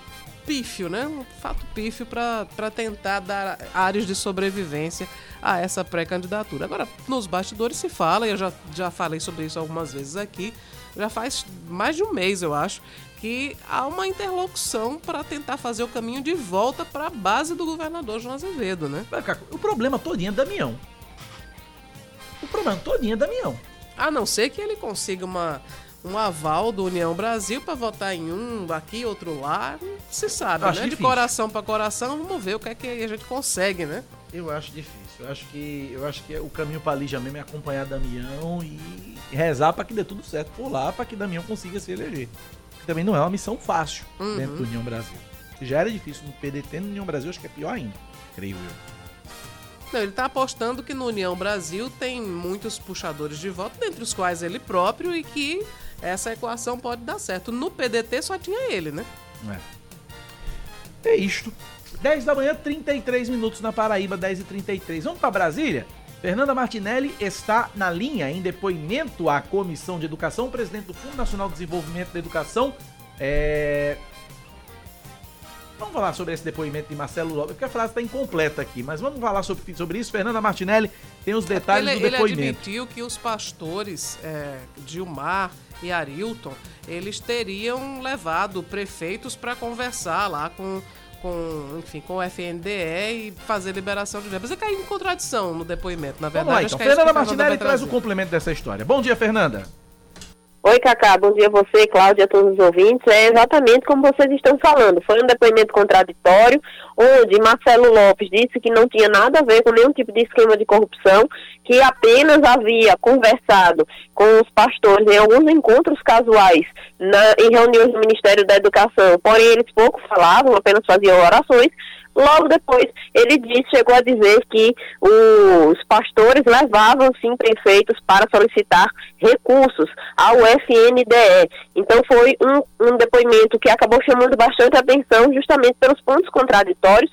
pífio, né? Um fato pífio para tentar dar áreas de sobrevivência a essa pré-candidatura. Agora, nos bastidores se fala, e eu já, já falei sobre isso algumas vezes aqui, já faz mais de um mês, eu acho, que há uma interlocução para tentar fazer o caminho de volta para a base do governador João Azevedo, né? O problema todinho é Damião. O problema todinho é Damião. A não ser que ele consiga uma, um aval do União Brasil para votar em um aqui, outro lá, se sabe, Acho né? De difícil. coração para coração, vamos ver o que é que a gente consegue, né? Eu acho difícil. Eu acho que, eu acho que o caminho pra Lígia mesmo é acompanhar Damião e rezar pra que dê tudo certo por lá, pra que Damião consiga se eleger. Que também não é uma missão fácil Uhum. dentro do União Brasil. Se já era difícil no PDT, no União Brasil acho que é pior ainda, creio eu. Não, ele tá apostando que no União Brasil tem muitos puxadores de voto, dentre os quais ele próprio, e que essa equação pode dar certo. No PDT só tinha ele, né? É. É isto. 10 da manhã, 33 minutos na Paraíba, 10 e 33 Vamos para Brasília? Fernanda Martinelli está na linha em depoimento à Comissão de Educação, presidente do Fundo Nacional de Desenvolvimento da Educação. É... Vamos falar sobre esse depoimento de Marcelo Lopes, porque a frase está incompleta aqui, mas vamos falar sobre, sobre isso. Fernanda Martinelli tem os detalhes ele, do ele depoimento. admitiu que os pastores é, Gilmar e Arilton, eles teriam levado prefeitos para conversar lá com, com, enfim, com o FNDE e fazer liberação de verbas. Ele caiu em contradição no depoimento, na Vamos verdade. lá Acho então. é Fernanda Martinelli traz o complemento dessa história. Bom dia, Fernanda. Oi, Cacá, bom dia a você, Cláudia, a todos os ouvintes. É exatamente como vocês estão falando. Foi um depoimento contraditório, onde Marcelo Lopes disse que não tinha nada a ver com nenhum tipo de esquema de corrupção, que apenas havia conversado com os pastores em alguns encontros casuais na- em reuniões do Ministério da Educação, porém eles pouco falavam, apenas faziam orações. Logo depois, ele disse, chegou a dizer que os pastores levavam sim prefeitos para solicitar recursos ao FNDE. Então foi um, um depoimento que acabou chamando bastante atenção justamente pelos pontos contraditórios.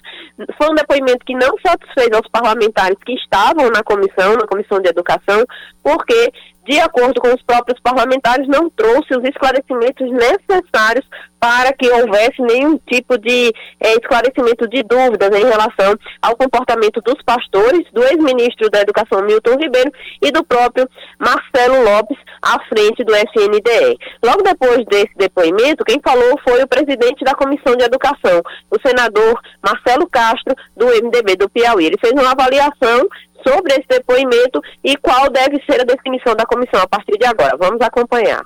Foi um depoimento que não satisfez aos parlamentares que estavam na comissão, na comissão de educação, porque de acordo com os próprios parlamentares, não trouxe os esclarecimentos necessários para que houvesse nenhum tipo de eh, esclarecimento de dúvidas em relação ao comportamento dos pastores, do ex-ministro da Educação Milton Ribeiro e do próprio Marcelo Lopes à frente do FNDE. Logo depois desse depoimento, quem falou foi o presidente da Comissão de Educação, o senador Marcelo Castro, do MDB do Piauí. Ele fez uma avaliação sobre esse depoimento e qual deve ser a definição da comissão a partir de agora. Vamos acompanhar.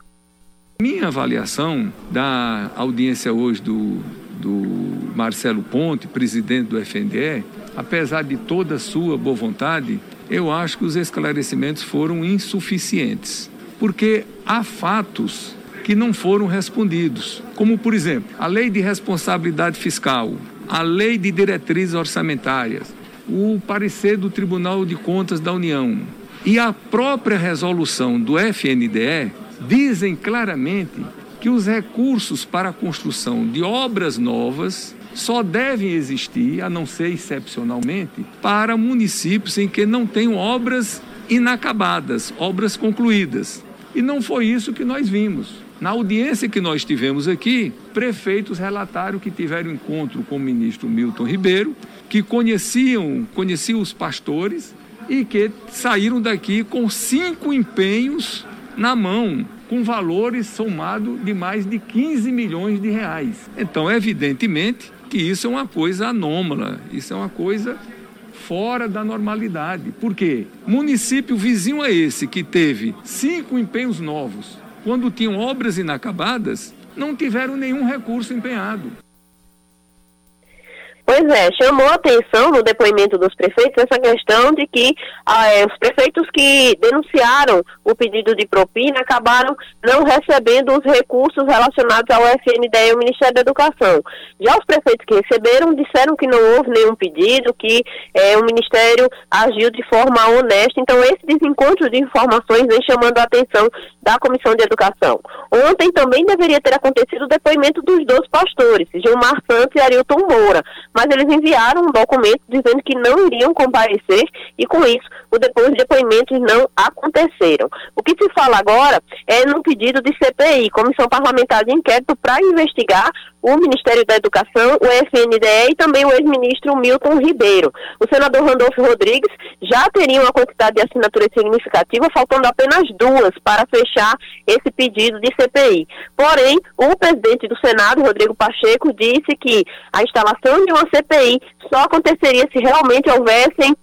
Minha avaliação da audiência hoje do, do Marcelo Ponte, presidente do FNDE, apesar de toda a sua boa vontade, eu acho que os esclarecimentos foram insuficientes, porque há fatos que não foram respondidos, como, por exemplo, a lei de responsabilidade fiscal, a lei de diretrizes orçamentárias, o parecer do Tribunal de Contas da União e a própria resolução do FNDE dizem claramente que os recursos para a construção de obras novas só devem existir, a não ser excepcionalmente, para municípios em que não tenham obras inacabadas, obras concluídas. E não foi isso que nós vimos. Na audiência que nós tivemos aqui, prefeitos relataram que tiveram encontro com o ministro Milton Ribeiro, que conheciam, conheciam os pastores e que saíram daqui com cinco empenhos na mão, com valores somados de mais de 15 milhões de reais. Então, evidentemente que isso é uma coisa anômala, isso é uma coisa fora da normalidade. Por quê? Município vizinho a esse, que teve cinco empenhos novos, quando tinham obras inacabadas, não tiveram nenhum recurso empenhado. Pois é, chamou atenção no depoimento dos prefeitos essa questão de que ah, é, os prefeitos que denunciaram o pedido de propina acabaram não recebendo os recursos relacionados ao FNDE e ao Ministério da Educação. Já os prefeitos que receberam disseram que não houve nenhum pedido, que é, o Ministério agiu de forma honesta. Então, esse desencontro de informações vem chamando a atenção da Comissão de Educação. Ontem também deveria ter acontecido o depoimento dos dois pastores, Gilmar Santos e Arilton Moura mas eles enviaram um documento dizendo que não iriam comparecer e com isso o depois de depoimentos não aconteceram. O que se fala agora é no pedido de CPI, Comissão Parlamentar de Inquérito, para investigar o Ministério da Educação, o FNDE e também o ex-ministro Milton Ribeiro. O senador Randolfo Rodrigues já teria uma quantidade de assinaturas significativa, faltando apenas duas para fechar esse pedido de CPI. Porém, o presidente do Senado, Rodrigo Pacheco, disse que a instalação de uma CPI só aconteceria se realmente houvessem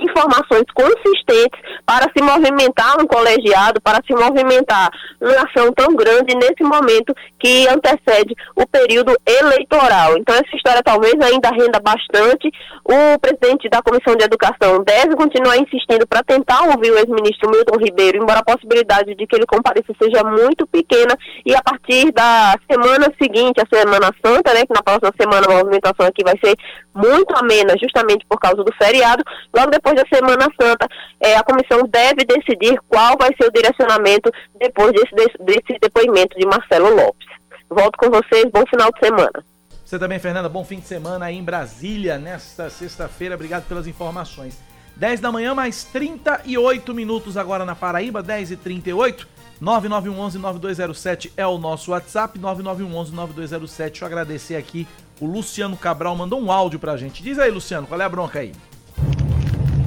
informações consistentes para se movimentar um colegiado, para se movimentar uma ação tão grande nesse momento que antecede o período eleitoral. Então, essa história talvez ainda renda bastante. O presidente da Comissão de Educação deve continuar insistindo para tentar ouvir o ex-ministro Milton Ribeiro, embora a possibilidade de que ele compareça seja muito pequena, e a partir da semana seguinte, a Semana Santa, né, que na próxima semana a movimentação aqui vai ser muito amena, justamente por causa do feriado, logo depois da Semana Santa, é, a comissão deve decidir qual vai ser o direcionamento depois desse, desse, depoimento de Marcelo Lopes. Volto com vocês, bom final de semana. Você também, Fernanda, bom fim de semana aí em Brasília, nesta sexta-feira. Obrigado pelas informações. 10 da manhã, mais 38 minutos agora na Paraíba, 10 e 38 9911-9207 é o nosso WhatsApp, 9911-9207. Deixa eu agradecer aqui. O Luciano Cabral mandou um áudio pra gente. Diz aí, Luciano, qual é a bronca aí?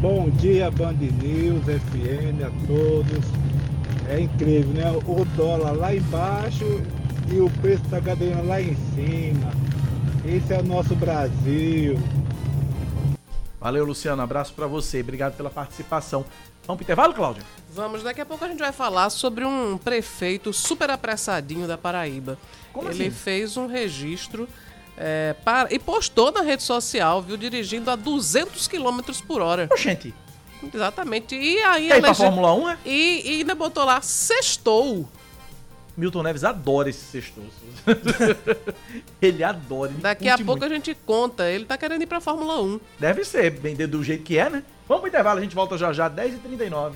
Bom dia, Band News, FN, a todos. É incrível, né? O dólar lá embaixo e o preço da gasolina lá em cima. Esse é o nosso Brasil. Valeu, Luciano. Abraço para você. Obrigado pela participação. Vamos pro intervalo, Cláudia? Vamos, daqui a pouco a gente vai falar sobre um prefeito super apressadinho da Paraíba. Como Ele assim? fez um registro é, para, e postou na rede social, viu, dirigindo a 200 km por hora. Gente. Exatamente. E aí Quer ir pra Fórmula 1, é? E, e ainda botou lá, sextou. Milton Neves adora esse sextou. ele adora. Ele Daqui a pouco muito. a gente conta. Ele tá querendo ir pra Fórmula 1. Deve ser, bem do jeito que é, né? Vamos pro intervalo, a gente volta já já, 10h39.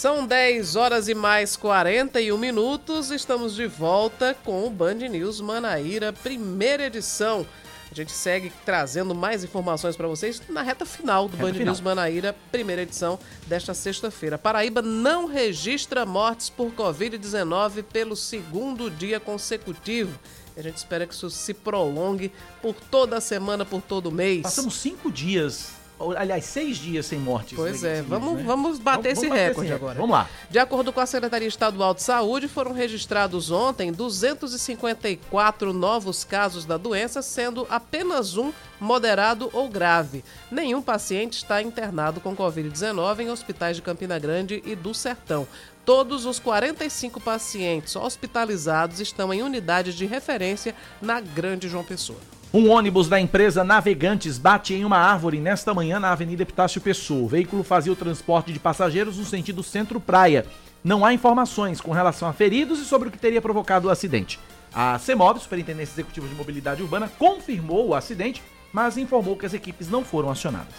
São 10 horas e mais 41 minutos. Estamos de volta com o Band News Manaíra, primeira edição. A gente segue trazendo mais informações para vocês na reta final do Reta Band final. News Manaíra, primeira edição desta sexta-feira. Paraíba não registra mortes por Covid-19 pelo segundo dia consecutivo. A gente espera que isso se prolongue por toda a semana, por todo o mês. Passamos cinco dias, aliás, seis dias sem mortes. Pois é, vamos, né? vamos bater Vamos- esse vamos bater recorde esse agora. Vamos lá. De acordo com a Secretaria Estadual de Saúde, foram registrados ontem 254 novos casos da doença, sendo apenas um moderado ou grave. Nenhum paciente está internado com Covid-19 em hospitais de Campina Grande e do Sertão. Todos os 45 pacientes hospitalizados estão em unidades de referência na Grande João Pessoa. Um ônibus da empresa Navegantes bate em uma árvore nesta manhã na Avenida Epitácio Pessoa. O veículo fazia o transporte de passageiros no sentido centro-praia. Não há informações com relação a feridos e sobre o que teria provocado o acidente. A CEMOB, Superintendência Executiva de Mobilidade Urbana, confirmou o acidente, mas informou que as equipes não foram acionadas.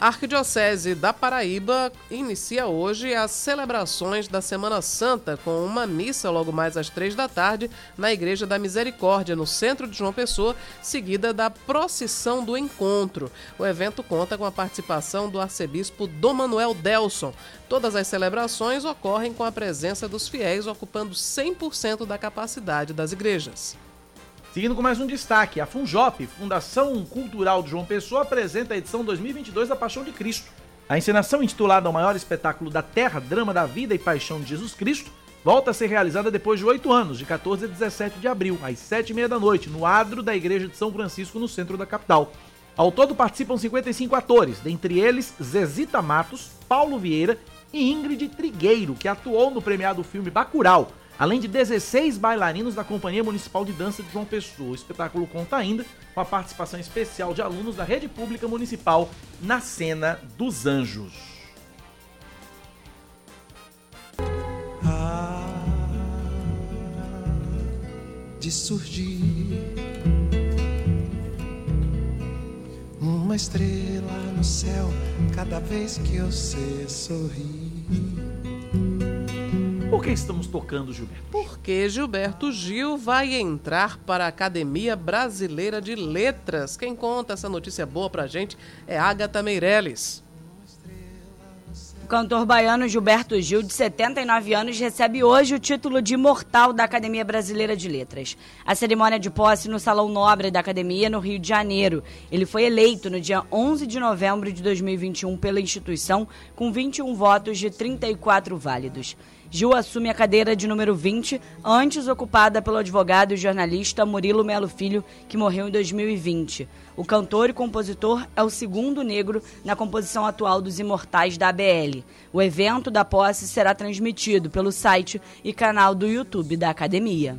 A Arquidiocese da Paraíba inicia hoje as celebrações da Semana Santa com uma missa logo mais às três da tarde na Igreja da Misericórdia, no centro de João Pessoa, seguida da procissão do encontro. O evento conta com a participação do arcebispo Dom Manuel Delson. Todas as celebrações ocorrem com a presença dos fiéis ocupando 100% da capacidade das igrejas. Seguindo com mais um destaque, a Funjop, Fundação Cultural de João Pessoa, apresenta a edição 2022 da Paixão de Cristo. A encenação intitulada O Maior Espetáculo da Terra, Drama da Vida e Paixão de Jesus Cristo, volta a ser realizada depois de oito anos, de 14 a 17 de abril, às sete e meia da noite, no adro da Igreja de São Francisco, no centro da capital. Ao todo participam 55 atores, dentre eles Zezita Matos, Paulo Vieira e Ingrid Trigueiro, que atuou no premiado filme Bacurau, além de 16 bailarinos da Companhia Municipal de Dança de João Pessoa. O espetáculo conta ainda com a participação especial de alunos da Rede Pública Municipal na Cena dos Anjos. de surgir uma estrela no céu cada vez que você sorri. Por que estamos tocando, Gilberto? Porque Gilberto Gil vai entrar para a Academia Brasileira de Letras. Quem conta essa notícia boa pra gente é Agatha Meirelles. O cantor baiano Gilberto Gil, de 79 anos, recebe hoje o título de imortal da Academia Brasileira de Letras. A cerimônia de posse no Salão Nobre da Academia, no Rio de Janeiro. Ele foi eleito no dia 11 de novembro de 2021 pela instituição, com 21 votos de 34 válidos. Gil assume a cadeira de número 20, antes ocupada pelo advogado e jornalista Murilo Melo Filho, que morreu em 2020. O cantor e compositor é o segundo negro na composição atual dos Imortais da ABL. O evento da posse será transmitido pelo site e canal do YouTube da academia.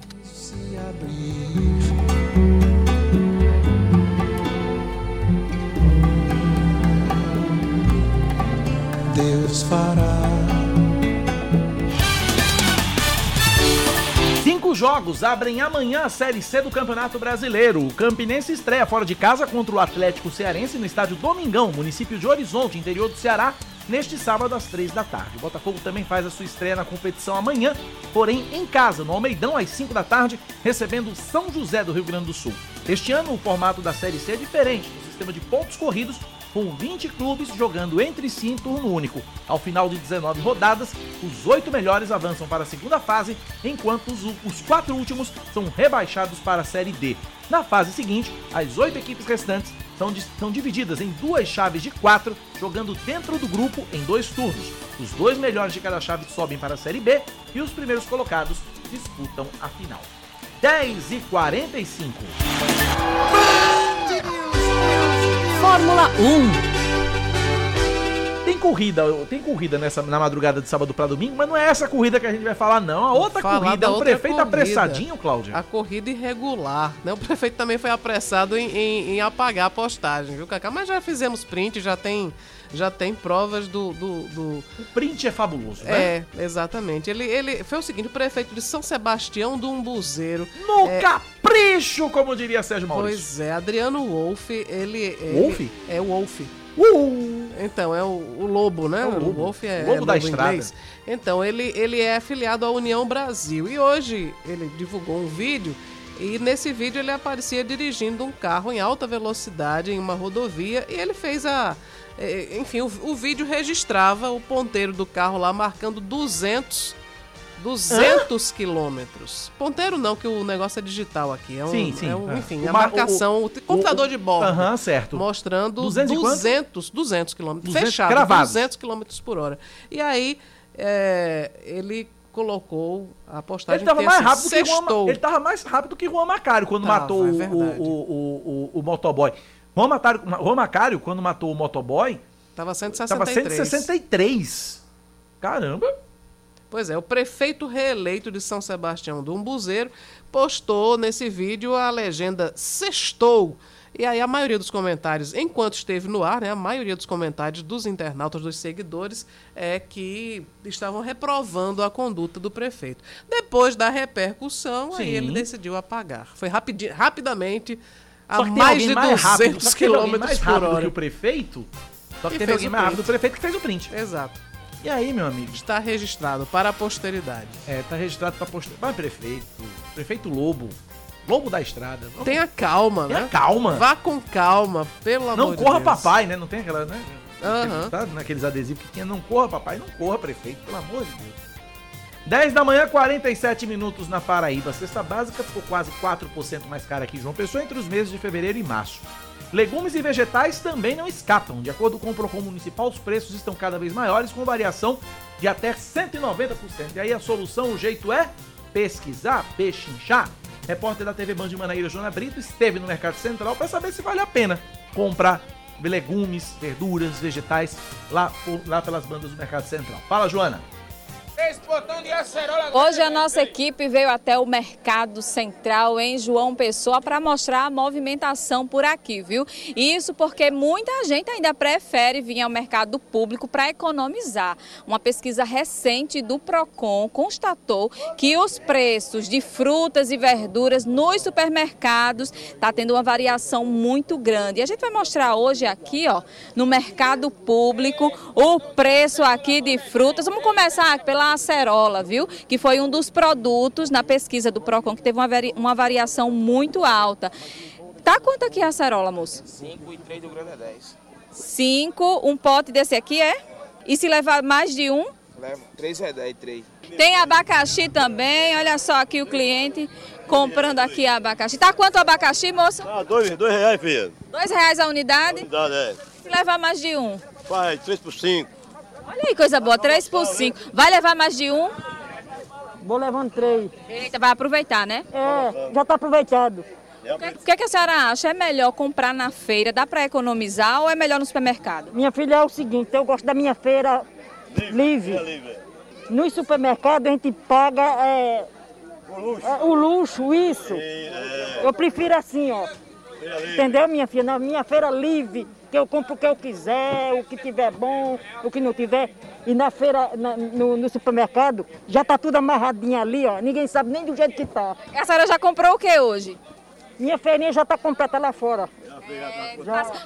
Deus fará. Jogos abrem amanhã a Série C do Campeonato Brasileiro. O Campinense estreia fora de casa contra o Atlético Cearense no estádio Domingão, município de Horizonte, interior do Ceará, neste sábado às três da tarde. O Botafogo também faz a sua estreia na competição amanhã, porém em casa, no Almeidão, às 5 da tarde, recebendo São José do Rio Grande do Sul. Este ano, o formato da Série C é diferente, no sistema de pontos corridos, com 20 clubes jogando entre si em turno único. Ao final de 19 rodadas, os oito melhores avançam para a segunda fase, enquanto os, quatro últimos são rebaixados para a Série D. Na fase seguinte, as oito equipes restantes são, são divididas em duas chaves de quatro, jogando dentro do grupo em dois turnos. Os dois melhores de cada chave sobem para a Série B e os primeiros colocados disputam a final. 10 e 45. Fórmula 1. Tem corrida, tem corrida nessa, na madrugada de sábado para domingo, mas não é essa corrida que a gente vai falar, não. A outra Falar corrida, da o prefeito corrida. apressadinho, Cláudia. A corrida irregular, né? O prefeito também foi apressado em, em- em apagar a postagem, viu, Cacá? Mas já fizemos print, já tem, já tem provas do... do, do- O print é fabuloso, né? É, exatamente. Ele, ele foi o seguinte, o prefeito de São Sebastião do Umbuzeiro... No é, capricho, como diria Sérgio Maurício. Pois é, Adriano Wolff, ele... Wolff? É o Wolff. Uh! Então, é o, o lobo, né? É o lobo. Wolff é, Lobo é da estrada. inglês. Então, ele, ele é afiliado à União Brasil. E hoje ele divulgou um vídeo e nesse vídeo ele aparecia dirigindo um carro em alta velocidade em uma rodovia e ele fez a... eh, Enfim, o, o vídeo registrava o ponteiro do carro lá marcando 200... 200 quilômetros. Ponteiro não, que o negócio é digital aqui. É um, Sim, sim, é um- é. enfim, O a ma- marcação, o, o- computador de bordo. Aham, certo. Mostrando 200 e quanto? 200, 200 quilômetros. 200 Fechado, cravados. 200 quilômetros por hora. E aí, é, ele colocou a postagem Ele tava mais assim, rápido que Juan, ele tava mais rápido que Juan Macário quando Tava, matou é o, o, o, o motoboy. Juan Macário, quando matou o motoboy, Tava tava 163. 163. Caramba. Pois é, o prefeito reeleito de São Sebastião do Umbuzeiro postou nesse vídeo a legenda sextou. E aí a maioria dos comentários, enquanto esteve no ar, né, a maioria dos comentários dos internautas, dos seguidores, é que estavam reprovando a conduta do prefeito. Depois da repercussão, aí Sim. ele decidiu apagar. Foi rapidamente Só que mais de mais rápido, 200 só que quilômetros mais por rápido hora. que o prefeito. Só que E teve alguém mais rápido do prefeito que fez o print. Exato. E aí, meu amigo? Está registrado para a posteridade. É, tá registrado pra postar. Mas prefeito, prefeito Lobo, Lobo da estrada. Tenha calma, Tenha né? calma. Vá com calma, pelo amor Não de corra Deus. papai, né? Não tem aquela, né? Tá naqueles adesivos que tinha, não corra papai, não corra prefeito, pelo amor de Deus. 10 da manhã, 47 minutos na Paraíba. A cesta básica ficou quase 4% mais cara aqui em João Pessoa entre os meses de fevereiro e março. Legumes e vegetais também não escapam. De acordo com o Procon Municipal, os preços estão cada vez maiores, com variação de até 190%. E aí a solução, o jeito é pesquisar, pechinchar. Repórter da TV Band de Manaíra, Joana Brito, esteve no Mercado Central para saber se vale a pena comprar legumes, verduras, vegetais lá, lá pelas bandas do Mercado Central. Fala, Joana. Hoje a nossa equipe veio até o Mercado Central em João Pessoa para mostrar a movimentação por aqui, viu? Isso porque muita gente ainda prefere vir ao mercado público para economizar. Uma pesquisa recente do Procon constatou que os preços de frutas e verduras nos supermercados está tendo uma variação muito grande. E a gente vai mostrar hoje aqui, ó, no mercado público, o preço aqui de frutas. Vamos começar pela acerola, viu? Que foi um dos produtos na pesquisa do Procon que teve uma, vari- uma variação muito alta. Tá quanto aqui a acerola, moço? 5 e 3 do grande é 10. Cinco, um pote desse aqui é? E se levar mais de um? Leva 3 é 10, 3. Tem abacaxi também, olha só aqui o cliente comprando aqui abacaxi. Tá quanto o abacaxi, moça? Ah, dois, dois reais, filha. Dois reais a unidade? Unidade, é. Se levar mais de um? Faz três por cinco. Olha aí, coisa boa, três por cinco. Vai levar mais de um? Vou levando três. Eita, vai aproveitar, né? É, já tá aproveitado. O que, o que que a senhora acha? É melhor comprar na feira, dá para economizar ou é melhor no supermercado? Minha filha é o seguinte, eu gosto da minha feira livre. No supermercado a gente paga é, é, o luxo, isso. Eu prefiro assim, ó. Entendeu, minha filha? Na minha feira livre, que eu compro o que eu quiser, o que tiver bom, o que não tiver. E na feira, na- no, no supermercado, já tá tudo amarradinho ali, ó. Ninguém sabe nem do jeito que tá. A senhora já comprou o que hoje? Minha feirinha já tá completa lá fora.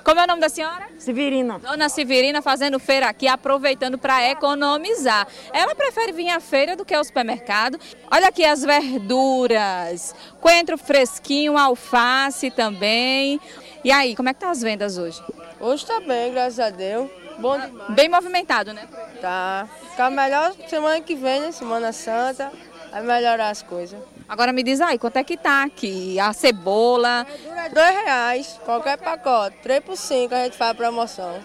Como é o nome da senhora? Severina. Dona Severina fazendo feira aqui, aproveitando para economizar. Ela prefere vir à feira do que ao supermercado. Olha aqui as verduras, coentro fresquinho, alface também. E aí, como é que tá as vendas hoje? Hoje tá bem, graças a Deus. Bom demais. Bem movimentado, né? Tá. Ficar melhor semana que vem, né? Semana Santa. Vai melhorar as coisas. Agora me diz aí, quanto é que tá aqui? A cebola. É dois reais, qualquer pacote. Três por cinco a gente faz promoção.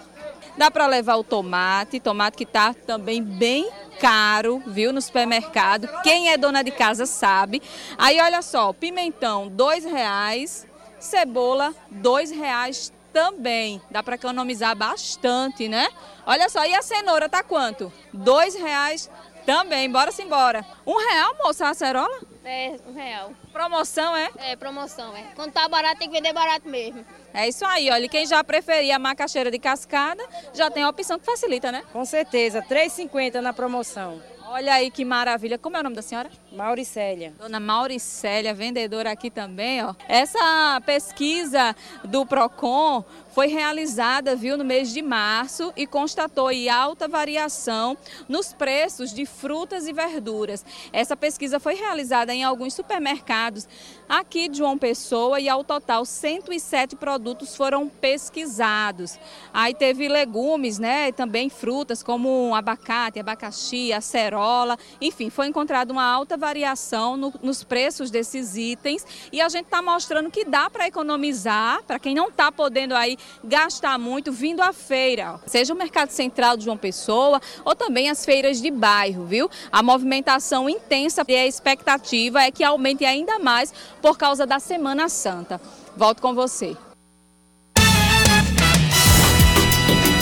Dá para levar o tomate, tomate que tá também bem caro, viu, no supermercado. Quem é dona de casa sabe. Aí olha só, pimentão dois reais, cebola dois reais também. Dá para economizar bastante, né? Olha só, e a cenoura tá quanto? Dois reais também. Bora-se embora. Um real, moça, a acerola? É, um real. Promoção, é? É, promoção, é. Quando tá barato, tem que vender barato mesmo. É isso aí, olha, quem já preferia a macaxeira de cascada, já tem a opção que facilita, né? Com certeza, 3,50 na promoção. Olha aí que maravilha. Como é o nome da senhora? Mauricélia. Dona Mauricélia, vendedora aqui também, ó. Essa pesquisa do Procon foi realizada, viu, no mês de março e constatou aí alta variação nos preços de frutas e verduras. Essa pesquisa foi realizada em alguns supermercados aqui de João Pessoa e ao total 107 produtos foram pesquisados. Aí teve legumes, né, e também frutas como abacate, abacaxi, acerola, enfim, foi encontrada uma alta variação no- nos preços desses itens e a gente está mostrando que dá para economizar, para quem não está podendo aí gastar muito vindo à feira, seja o Mercado Central de João Pessoa ou também as feiras de bairro, viu? A movimentação intensa e a expectativa é que aumente ainda mais por causa da Semana Santa. Volto com você.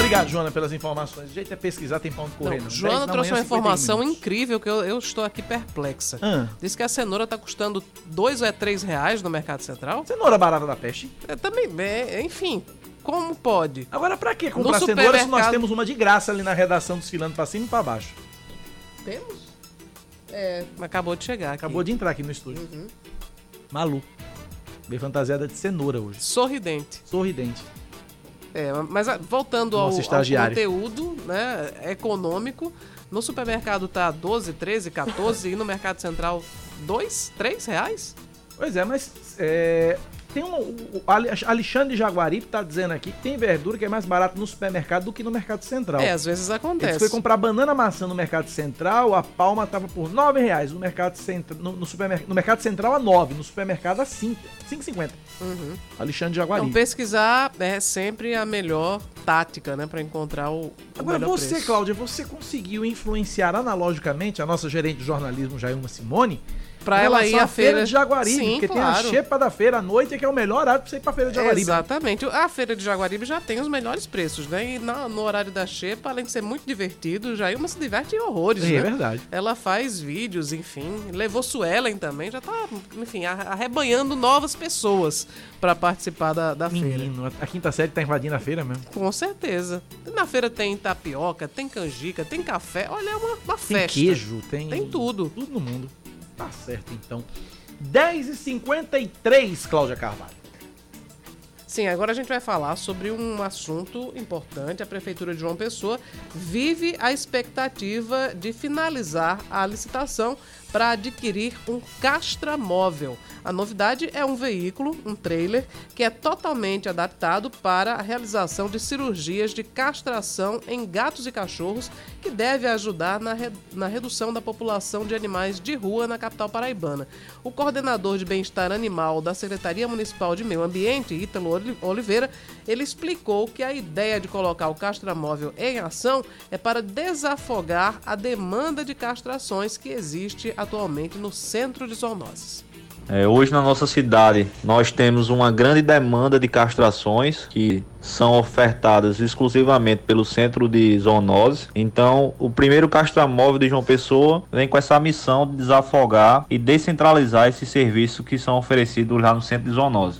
Obrigado, Joana, pelas informações. O jeito é pesquisar, tem pão de correr. Não. Joana 10 da trouxe manhã, uma 51 informação minutos. incrível que eu, eu estou aqui perplexa. Ah. Diz que a cenoura está custando dois ou é três reais no Mercado Central. Cenoura barata da peste? É, também, é, enfim, como pode? Agora, pra que comprar cenoura se nós temos uma de graça ali na redação desfilando pra cima e pra baixo? Temos? É, acabou de chegar aqui. Acabou de entrar aqui no estúdio. Uhum. Malu. Bem fantasiada de cenoura hoje. Sorridente. Sorridente. É, mas ah, voltando ao, ao conteúdo né, econômico, no supermercado tá 12, 13, 14 e no Mercado Central 2, 3 reais? Pois é, mas é, tem um. O Ale- Alexandre Jaguaribe tá dizendo aqui que tem verdura que é mais barato no supermercado do que no Mercado Central. É, às vezes Ele acontece. foi comprar banana maçã no Mercado Central, a palma tava por 9 reais. No Mercado, Central, no, no, supermercado, no Mercado Central a 9, no supermercado a 5, 5,50. Uhum. Alexandre Então, Jaguaribe. pesquisar é sempre a melhor tática, né? Pra encontrar o, o Agora, você, preço. Cláudia, você conseguiu influenciar analogicamente a nossa gerente de jornalismo, Jailma Simone, Pra ela ir à feira feira. de Jaguaribe, Sim, porque claro. tem a xepa da feira à noite, que é o melhor horário pra você ir pra feira de Jaguaribe. Exatamente. A feira de Jaguaribe já tem os melhores preços, né? E na- no horário da Xepa, além de ser muito divertido, Jailma se diverte em horrores, É né? verdade. Ela faz vídeos, enfim. Levou Suelen também, já tá, enfim, arrebanhando novas pessoas pra participar da, da feira. Menino, a quinta série tá invadindo a feira mesmo. Com certeza. Na feira tem tapioca, tem canjica, tem café. Olha, é uma, uma Tem festa. queijo, tem. Tem tudo. Tudo no mundo. Tá certo, então. 10h53, Cláudia Carvalho. Sim, agora a gente vai falar sobre um assunto importante. A Prefeitura de João Pessoa vive a expectativa de finalizar a licitação para adquirir um castramóvel. A novidade é um veículo, um trailer, que é totalmente adaptado para a realização de cirurgias de castração em gatos e cachorros, que deve ajudar na, re- na redução da população de animais de rua na capital paraibana. O coordenador de bem-estar animal da Secretaria Municipal de Meio Ambiente, Ítalo Oli- Oliveira, ele explicou que a ideia de colocar o castramóvel em ação é para desafogar a demanda de castrações que existe atualmente no centro de zoonoses. É, hoje na nossa cidade nós temos uma grande demanda de castrações que são ofertadas exclusivamente pelo centro de zoonose. Então, o primeiro castramóvel de João Pessoa vem com essa missão de desafogar e descentralizar esses serviços que são oferecidos lá no centro de zoonose.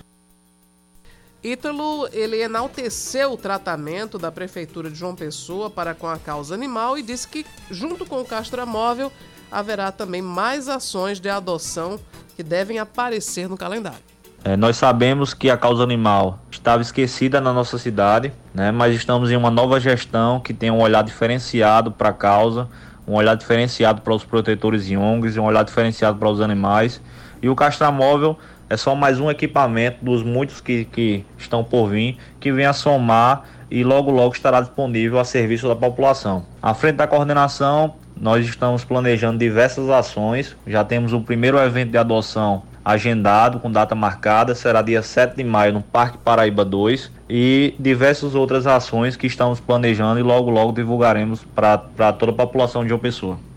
Ítalo, ele enalteceu o tratamento da Prefeitura de João Pessoa para com a causa animal e disse que, junto com o castramóvel, haverá também mais ações de adoção que devem aparecer no calendário. É, nós sabemos que a causa animal estava esquecida na nossa cidade, né, mas estamos em uma nova gestão que tem um olhar diferenciado para a causa, um olhar diferenciado para os protetores e ONGs, um olhar diferenciado para os animais. E o castramóvel é só mais um equipamento dos muitos que, que estão por vir, que vem a somar e logo logo estará disponível a serviço da população. À frente da coordenação, nós estamos planejando diversas ações. Já temos o primeiro evento de adoção agendado, com data marcada, será dia 7 de maio no Parque Paraíba 2 e diversas outras ações que estamos planejando e logo logo divulgaremos para toda a população de João Pessoa.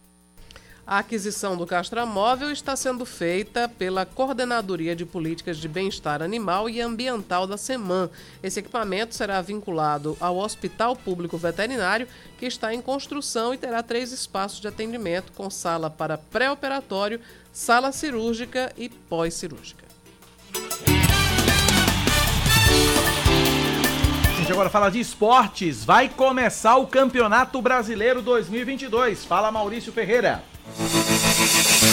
A aquisição do castramóvel está sendo feita pela Coordenadoria de Políticas de Bem-Estar Animal e Ambiental da SEMAN. Esse equipamento será vinculado ao Hospital Público Veterinário, que está em construção e terá três espaços de atendimento, com sala para pré-operatório, sala cirúrgica e pós-cirúrgica. Gente, agora fala de esportes. Vai começar o Campeonato Brasileiro 2022. Fala Maurício Ferreira. Thank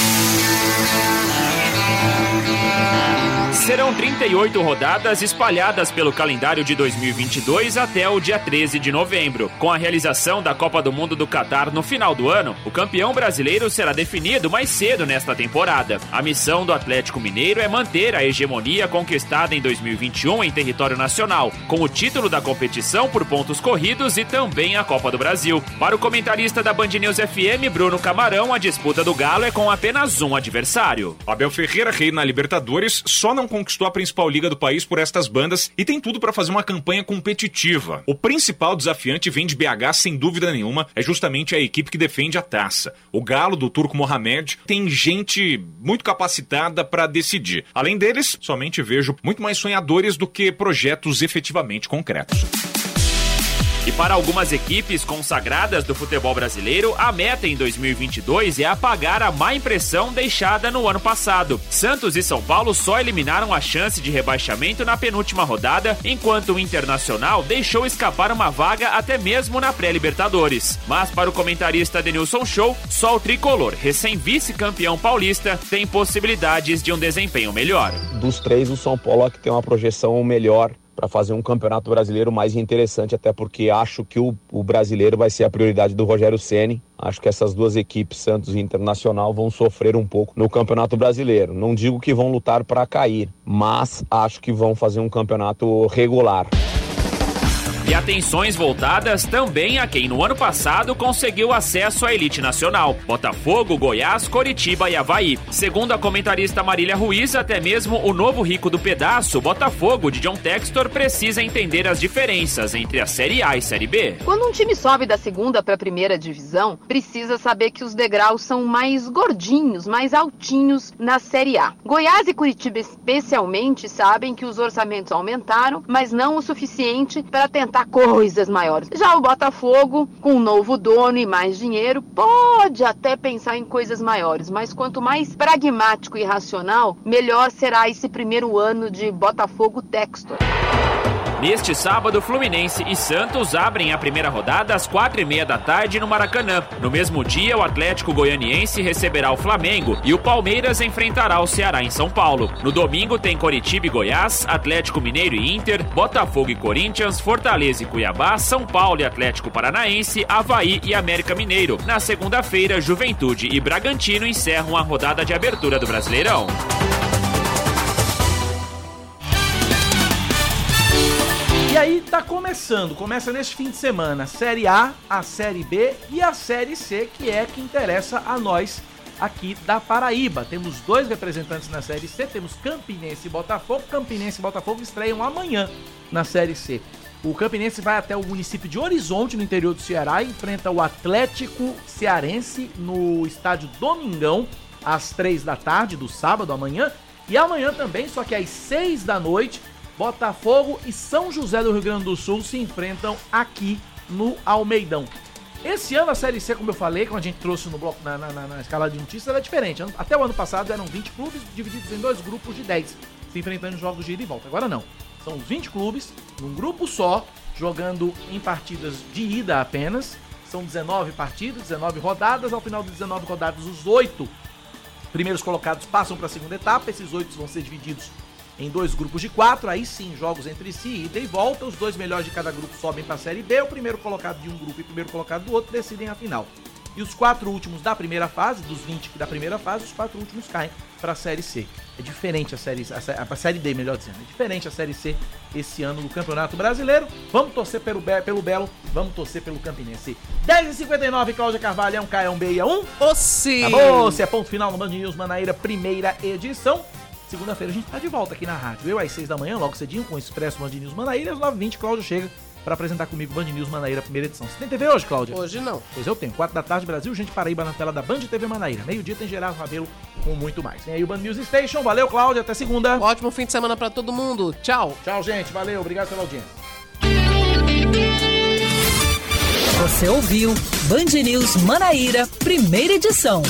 you. Serão 38 rodadas espalhadas pelo calendário de 2022 até o dia 13 de novembro. Com a realização da Copa do Mundo do Catar no final do ano, o campeão brasileiro será definido mais cedo nesta temporada. A missão do Atlético Mineiro é manter a hegemonia conquistada em 2021 em território nacional, com o título da competição por pontos corridos e também a Copa do Brasil. Para o comentarista da Band News FM, Bruno Camarão, a disputa do Galo é com apenas um adversário. Abel Ferreira, rei na Libertadores, só não conquistou a principal liga do país por estas bandas e tem tudo para fazer uma campanha competitiva. O principal desafiante vem de BH, sem dúvida nenhuma, é justamente a equipe que defende a taça. O Galo do Turco Mohamed tem gente muito capacitada para decidir. Além deles, somente vejo muito mais sonhadores do que projetos efetivamente concretos. E para algumas equipes consagradas do futebol brasileiro, a meta em 2022 é apagar a má impressão deixada no ano passado. Santos e São Paulo só eliminaram a chance de rebaixamento na penúltima rodada, enquanto o Internacional deixou escapar uma vaga até mesmo na pré-Libertadores. Mas para o comentarista Denilson Show, só o tricolor, recém-vice-campeão paulista, tem possibilidades de um desempenho melhor. Dos três, o São Paulo é que tem uma projeção melhor para fazer um campeonato brasileiro mais interessante, até porque acho que o, o brasileiro vai ser a prioridade do Rogério Ceni. Acho que essas duas equipes, Santos e Internacional, vão sofrer um pouco no Campeonato Brasileiro. Não digo que vão lutar para cair, mas acho que vão fazer um campeonato regular. E atenções voltadas também a quem no ano passado conseguiu acesso à elite nacional: Botafogo, Goiás, Coritiba e Havaí. Segundo a comentarista Marília Ruiz, até mesmo o novo rico do pedaço, Botafogo, de John Textor, precisa entender as diferenças entre a Série A e Série B. Quando um time sobe da segunda para a primeira divisão, precisa saber que os degraus são mais gordinhos, mais altinhos na Série A. Goiás e Curitiba, especialmente, sabem que os orçamentos aumentaram, mas não o suficiente para tentar coisas maiores. Já o Botafogo, com um novo dono e mais dinheiro, pode até pensar em coisas maiores, mas quanto mais pragmático e racional, melhor será esse primeiro ano de Botafogo Textor. Neste sábado, Fluminense e Santos abrem a primeira rodada às quatro e meia da tarde no Maracanã. No mesmo dia, o Atlético Goianiense receberá o Flamengo e o Palmeiras enfrentará o Ceará em São Paulo. No domingo tem Coritiba e Goiás, Atlético Mineiro e Inter, Botafogo e Corinthians, Fortaleza e Cuiabá, São Paulo e Atlético Paranaense, Havaí e América Mineiro. Na segunda-feira, Juventude e Bragantino encerram a rodada de abertura do Brasileirão. Tá começando, começa neste fim de semana, Série A, a Série B e a Série C, que é que interessa a nós aqui da Paraíba. Temos dois representantes na Série C, temos Campinense e Botafogo. Campinense e Botafogo estreiam amanhã na Série C. O Campinense vai até o município de Horizonte, no interior do Ceará, e enfrenta o Atlético Cearense no estádio Domingão, às três da tarde do sábado amanhã. E amanhã também, só que às seis da noite, Botafogo e São José do Rio Grande do Sul se enfrentam aqui no Almeidão. Esse ano a Série C, como eu falei, quando a gente trouxe no bloco, na, na, na escala de notícias, era diferente. Até o ano passado eram 20 clubes divididos em dois grupos de 10, se enfrentando em jogos de ida e volta. Agora não. São 20 clubes, num grupo só, jogando em partidas de ida apenas. São 19 partidas, 19 rodadas. Ao final de 19 rodadas, os oito primeiros colocados passam para a segunda etapa. Esses oito vão ser divididos em dois grupos de quatro, aí sim, jogos entre si, ida e volta. Os dois melhores de cada grupo sobem para a Série B. O primeiro colocado de um grupo e o primeiro colocado do outro decidem a final. E os quatro últimos da primeira fase, dos 20 da primeira fase, os quatro últimos caem para a Série C. É diferente a série, a, a, série D, melhor dizendo. É diferente a Série C esse ano no Campeonato Brasileiro. Vamos torcer pelo, pelo Belo, vamos torcer pelo Campinense. 10h59, Cláudia Carvalho, é um K, é um B é um. Ossi! Acabou, se é ponto final no Band News Manaíra, primeira edição. Segunda-feira a gente tá de volta aqui na rádio. Eu às 6 da manhã, logo cedinho, com o Expresso Band News Manaíra. Às 9h20, Cláudio chega para apresentar comigo Band News Manaíra, primeira edição. Você tem TV hoje, Cláudia? Hoje não. Pois eu tenho. 4 da tarde, Brasil, gente Paraíba na tela da Band TV Manaíra. Meio-dia tem Gerardo Rabelo com muito mais. Tem aí o Band News Station. Valeu, Cláudia. Até segunda. Ótimo fim de semana para todo mundo. Tchau. Tchau, gente. Valeu. Obrigado pela audiência. Você ouviu Band News Manaíra, primeira edição.